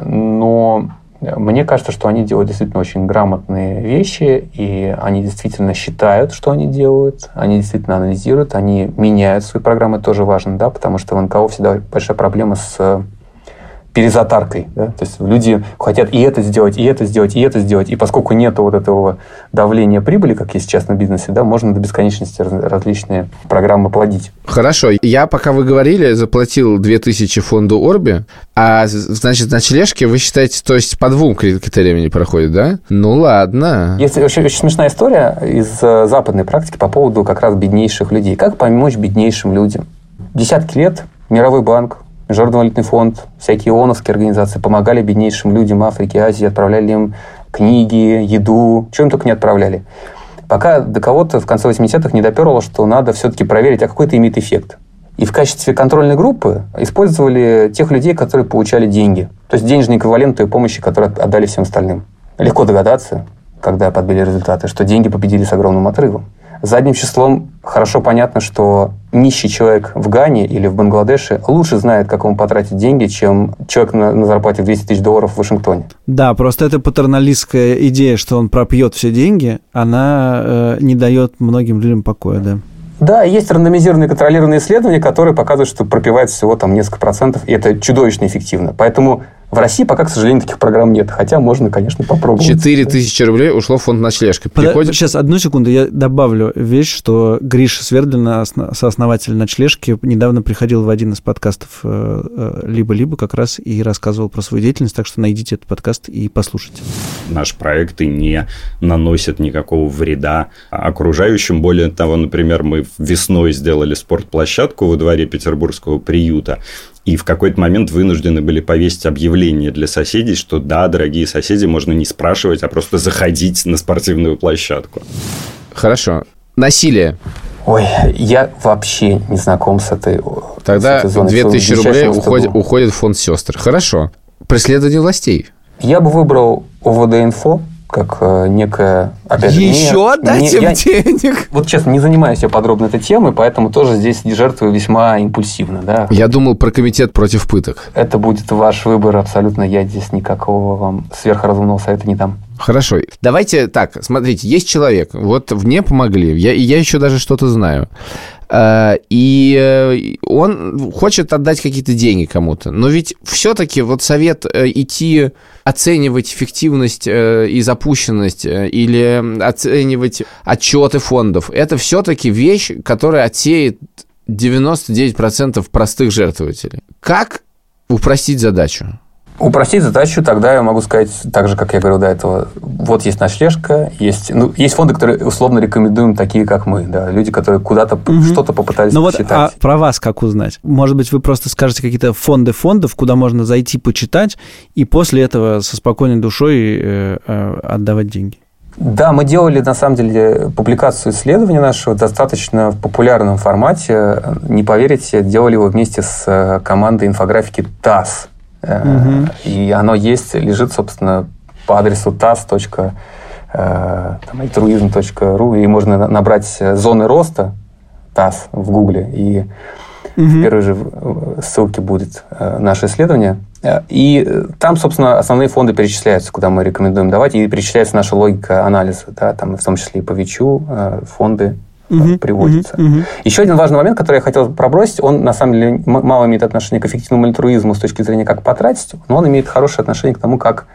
но мне кажется, что они делают действительно очень грамотные вещи, и они действительно считают, что они делают, они действительно анализируют, они меняют свои программы, тоже важно, да, потому что в НКО всегда большая проблема с перезатаркой. Да? То есть люди хотят и это сделать, и это сделать, и это сделать. И поскольку нет вот этого давления прибыли, как есть сейчас на бизнесе, да, можно до бесконечности различные программы плодить. Хорошо. Я, пока вы говорили, заплатил 2000 фонду Орби, а, значит, ночлежки вы считаете, то есть по двум критериям не проходит, да? Ну, ладно. Есть очень, очень смешная история из э, западной практики по поводу как раз беднейших людей. Как помочь беднейшим людям? Десятки лет Мировой банк Международный валютный фонд, всякие ООНовские организации помогали беднейшим людям Африки, Азии, отправляли им книги, еду, им только не отправляли. Пока до кого-то в конце 80-х не доперло, что надо все-таки проверить, а какой это имеет эффект. И в качестве контрольной группы использовали тех людей, которые получали деньги. То есть денежный эквивалент той помощи, которую отдали всем остальным. Легко догадаться, когда подбили результаты, что деньги победили с огромным отрывом. Задним числом хорошо понятно, что нищий человек в Гане или в Бангладеше лучше знает, как ему потратить деньги, чем человек на, на зарплате в 200 тысяч долларов в Вашингтоне. Да, просто эта патерналистская идея, что он пропьет все деньги, она э, не дает многим людям покоя, да. Да, есть рандомизированные контролированные исследования, которые показывают, что пропивает всего там несколько процентов, и это чудовищно эффективно. Поэтому в России пока, к сожалению, таких программ нет. Хотя можно, конечно, попробовать. 4 тысячи рублей ушло в фонд ночлежка. Приходит... Сейчас, одну секунду, я добавлю вещь, что Гриша Свердлина, сооснователь ночлежки, недавно приходил в один из подкастов э, э, «Либо-либо» как раз и рассказывал про свою деятельность, так что найдите этот подкаст и послушайте. Наши проекты не наносят никакого вреда окружающим. Более того, например, мы весной сделали спортплощадку во дворе Петербургского приюта, и в какой-то момент вынуждены были повесить объявление для соседей, что да, дорогие соседи, можно не спрашивать, а просто заходить на спортивную площадку. Хорошо. Насилие. Ой, я вообще не знаком с этой Тогда с этой зоной. 2000 Дичайшему рублей уходит, уходит в фонд сестр. Хорошо. Преследование властей. Я бы выбрал ОВД-инфо как э, некое... Опять же, не- Еще не- отдать им я- денег? Вот честно, не занимаюсь я подробно этой темой, поэтому тоже здесь жертвую весьма импульсивно. Да? Я думал про комитет против пыток. Это будет ваш выбор абсолютно. Я здесь никакого вам сверхразумного совета не дам. Хорошо. Давайте так, смотрите, есть человек, вот мне помогли, я, и я еще даже что-то знаю. Э, И э, он хочет отдать какие-то деньги кому-то. Но ведь все-таки вот совет э, идти оценивать эффективность и запущенность или оценивать отчеты фондов, это все-таки вещь, которая отсеет 99% простых жертвователей. Как упростить задачу? Упростить задачу, тогда я могу сказать, так же, как я говорил до этого, вот есть ночлежка, есть, ну, есть фонды, которые условно рекомендуем, такие, как мы, да, люди, которые куда-то п- что-то попытались Ну вот, посчитать. а про вас как узнать? Может быть, вы просто скажете какие-то фонды фондов, куда можно зайти почитать, и после этого со спокойной душой э, э, отдавать деньги? Да, мы делали, на самом деле, публикацию исследования нашего достаточно в популярном формате. Не поверите, делали его вместе с э, командой инфографики ТАСС. Э, И оно есть, лежит, собственно, по адресу tas.altruism.ru, и можно на- набрать э, зоны роста ТАСС в Гугле, и в первой же э, ссылке будет э, наше исследование. Э, И э, там, собственно, основные фонды перечисляются, куда мы рекомендуем давать, и перечисляется наша логика анализа, да, там в том числе и по ВИЧу э, фонды Мгм, приводятся. мгм, мгм. Еще один важный момент, который я хотел пробросить, он на самом деле мало имеет отношение к эффективному альтруизму с точки зрения как потратить, но он имеет хорошее отношение к тому, как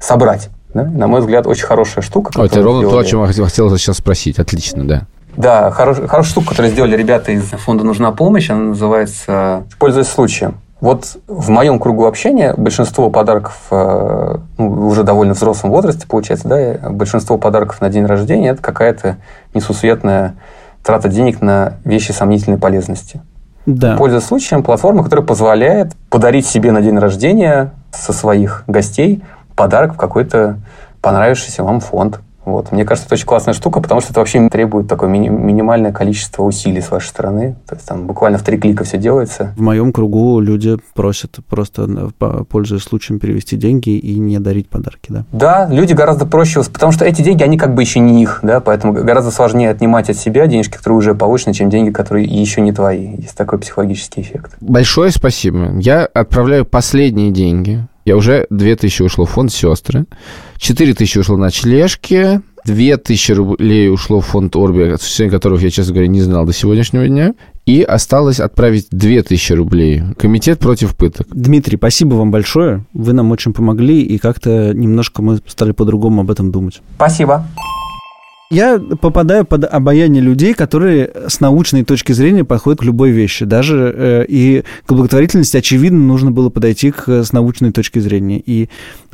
собрать. да. На мой взгляд, очень хорошая штука. Ой, это ровно то, о сделали. чем я хотел, хотел сейчас спросить. Отлично, да. Да, хорош- хорошая штука, которую сделали ребята из фонда «Нужна помощь», она называется «Пользуясь случаем». Вот в моем кругу общения большинство подарков, э, ну, уже довольно взрослом возрасте, получается, да, большинство подарков на день рождения – это какая-то несусветная трата денег на вещи сомнительной полезности. Да. Пользуясь случаем, платформа, которая позволяет подарить себе на день рождения со своих гостей подарок в какой-то понравившийся вам фонд. Вот. Мне кажется, это очень классная штука, потому что это вообще требует такое мини- минимальное количество усилий с вашей стороны. То есть там буквально в три клика все делается. В моем кругу люди просят просто, э, по- пользуясь случаем, перевести деньги и не дарить подарки, да. Да, люди гораздо проще, потому что эти деньги, они как бы еще не их, да, поэтому гораздо сложнее отнимать от себя денежки, которые уже получены, чем деньги, которые еще не твои. Есть такой психологический эффект. Большое спасибо. Я отправляю последние деньги. Я уже 2000 ушло в фонд «Сестры», 4000 ушло на члешки, 2000 рублей ушло в фонд «Орби», о существовании которых я, честно говоря, не знал до сегодняшнего дня. И осталось отправить 2000 рублей. Комитет против пыток. Дмитрий, спасибо вам большое. Вы нам очень помогли, и как-то немножко мы стали по-другому об этом думать. Спасибо. Я попадаю под обаяние людей, которые с научной точки зрения подходят к любой вещи. Даже э, и к благотворительности, очевидно, нужно было подойти к, с научной точки зрения. И.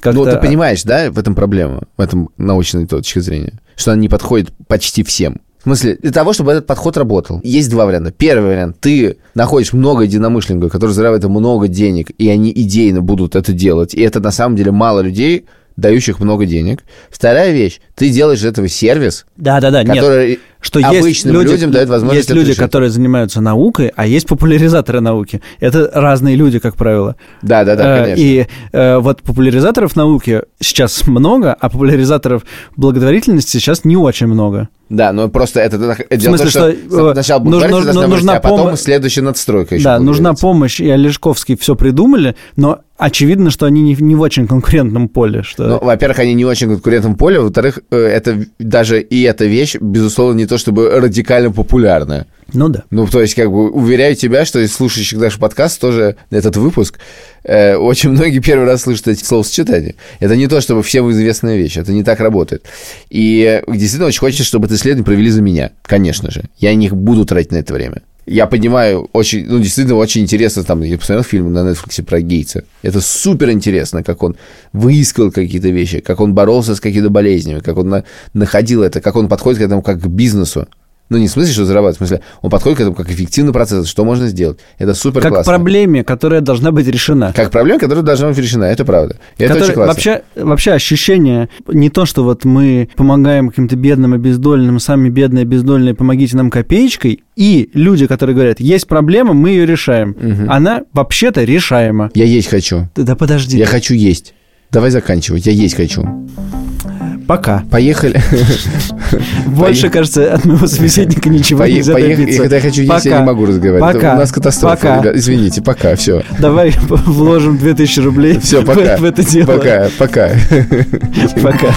Ну, ты понимаешь, да, в этом проблема, в этом научной точке зрения, что она не подходит почти всем. В смысле, для того, чтобы этот подход работал, есть два варианта. Первый вариант, ты находишь много единомышленников, которые зарабатывают много денег, и они идейно будут это делать, и это на самом деле мало людей, дающих много денег. Вторая вещь, ты делаешь из этого сервис, Да-да-да, нет. который что обычным есть люди, людям дает возможность Есть люди, которые занимаются наукой, а есть популяризаторы науки. Это разные люди, как правило. Да, да, да, Э, конечно. И э, вот популяризаторов науки сейчас много, а популяризаторов благотворительности сейчас не очень много. Да, но просто это, это в смысле, том, что, что, э, сначала нужно- благотворительность нужно- должна быть, нужна а потом помо- следующая надстройка еще да, нужна делаться. помощь, и Олежковский все придумали, но очевидно, что они не, в- не в очень конкурентном поле. Что... Ну, во-первых, они не очень в конкурентном поле, во-вторых, э, это даже и эта вещь, безусловно, не то чтобы радикально популярная. Ну да. Ну, то есть, как бы, уверяю тебя, что из слушающих наш подкаст тоже этот выпуск, э, очень многие первый раз слышат эти словосочетания. Это не то, чтобы всем известная вещь, это не так работает. И действительно очень хочется, чтобы это исследование провели за меня, конечно же. Я не буду тратить на это время. Я понимаю, очень, ну, действительно, очень интересно, там, я посмотрел фильм на Netflix про Гейтса. Это супер интересно, как он выискал какие-то вещи, как он боролся с какими-то болезнями, как он на- находил это, как он подходит к этому как к бизнесу. Ну, не в смысле, что зарабатывать, в смысле, он подходит к этому как эффективный процесс, что можно сделать. Это супер Как классно. проблеме, которая должна быть решена. Как проблема, которая должна быть решена, это правда. И это очень классно. вообще, вообще ощущение не то, что вот мы помогаем каким-то бедным, обездоленным, сами бедные, обездоленные, помогите нам копеечкой, и люди, которые говорят, есть проблема, мы ее решаем. Она вообще-то решаема. Я есть хочу. Да, подожди. Я хочу есть. Давай заканчивать. Я есть хочу. Пока. Поехали. <laughs> Больше, кажется, от моего собеседника ничего Пое- нельзя поехали. добиться. Когда я хочу есть, я не могу разговаривать. Пока. У нас катастрофа. Извините, пока, все. Давай <laughs> вложим 2000 рублей Все, <laughs> в- пока. в это дело. Пока, пока. Пока.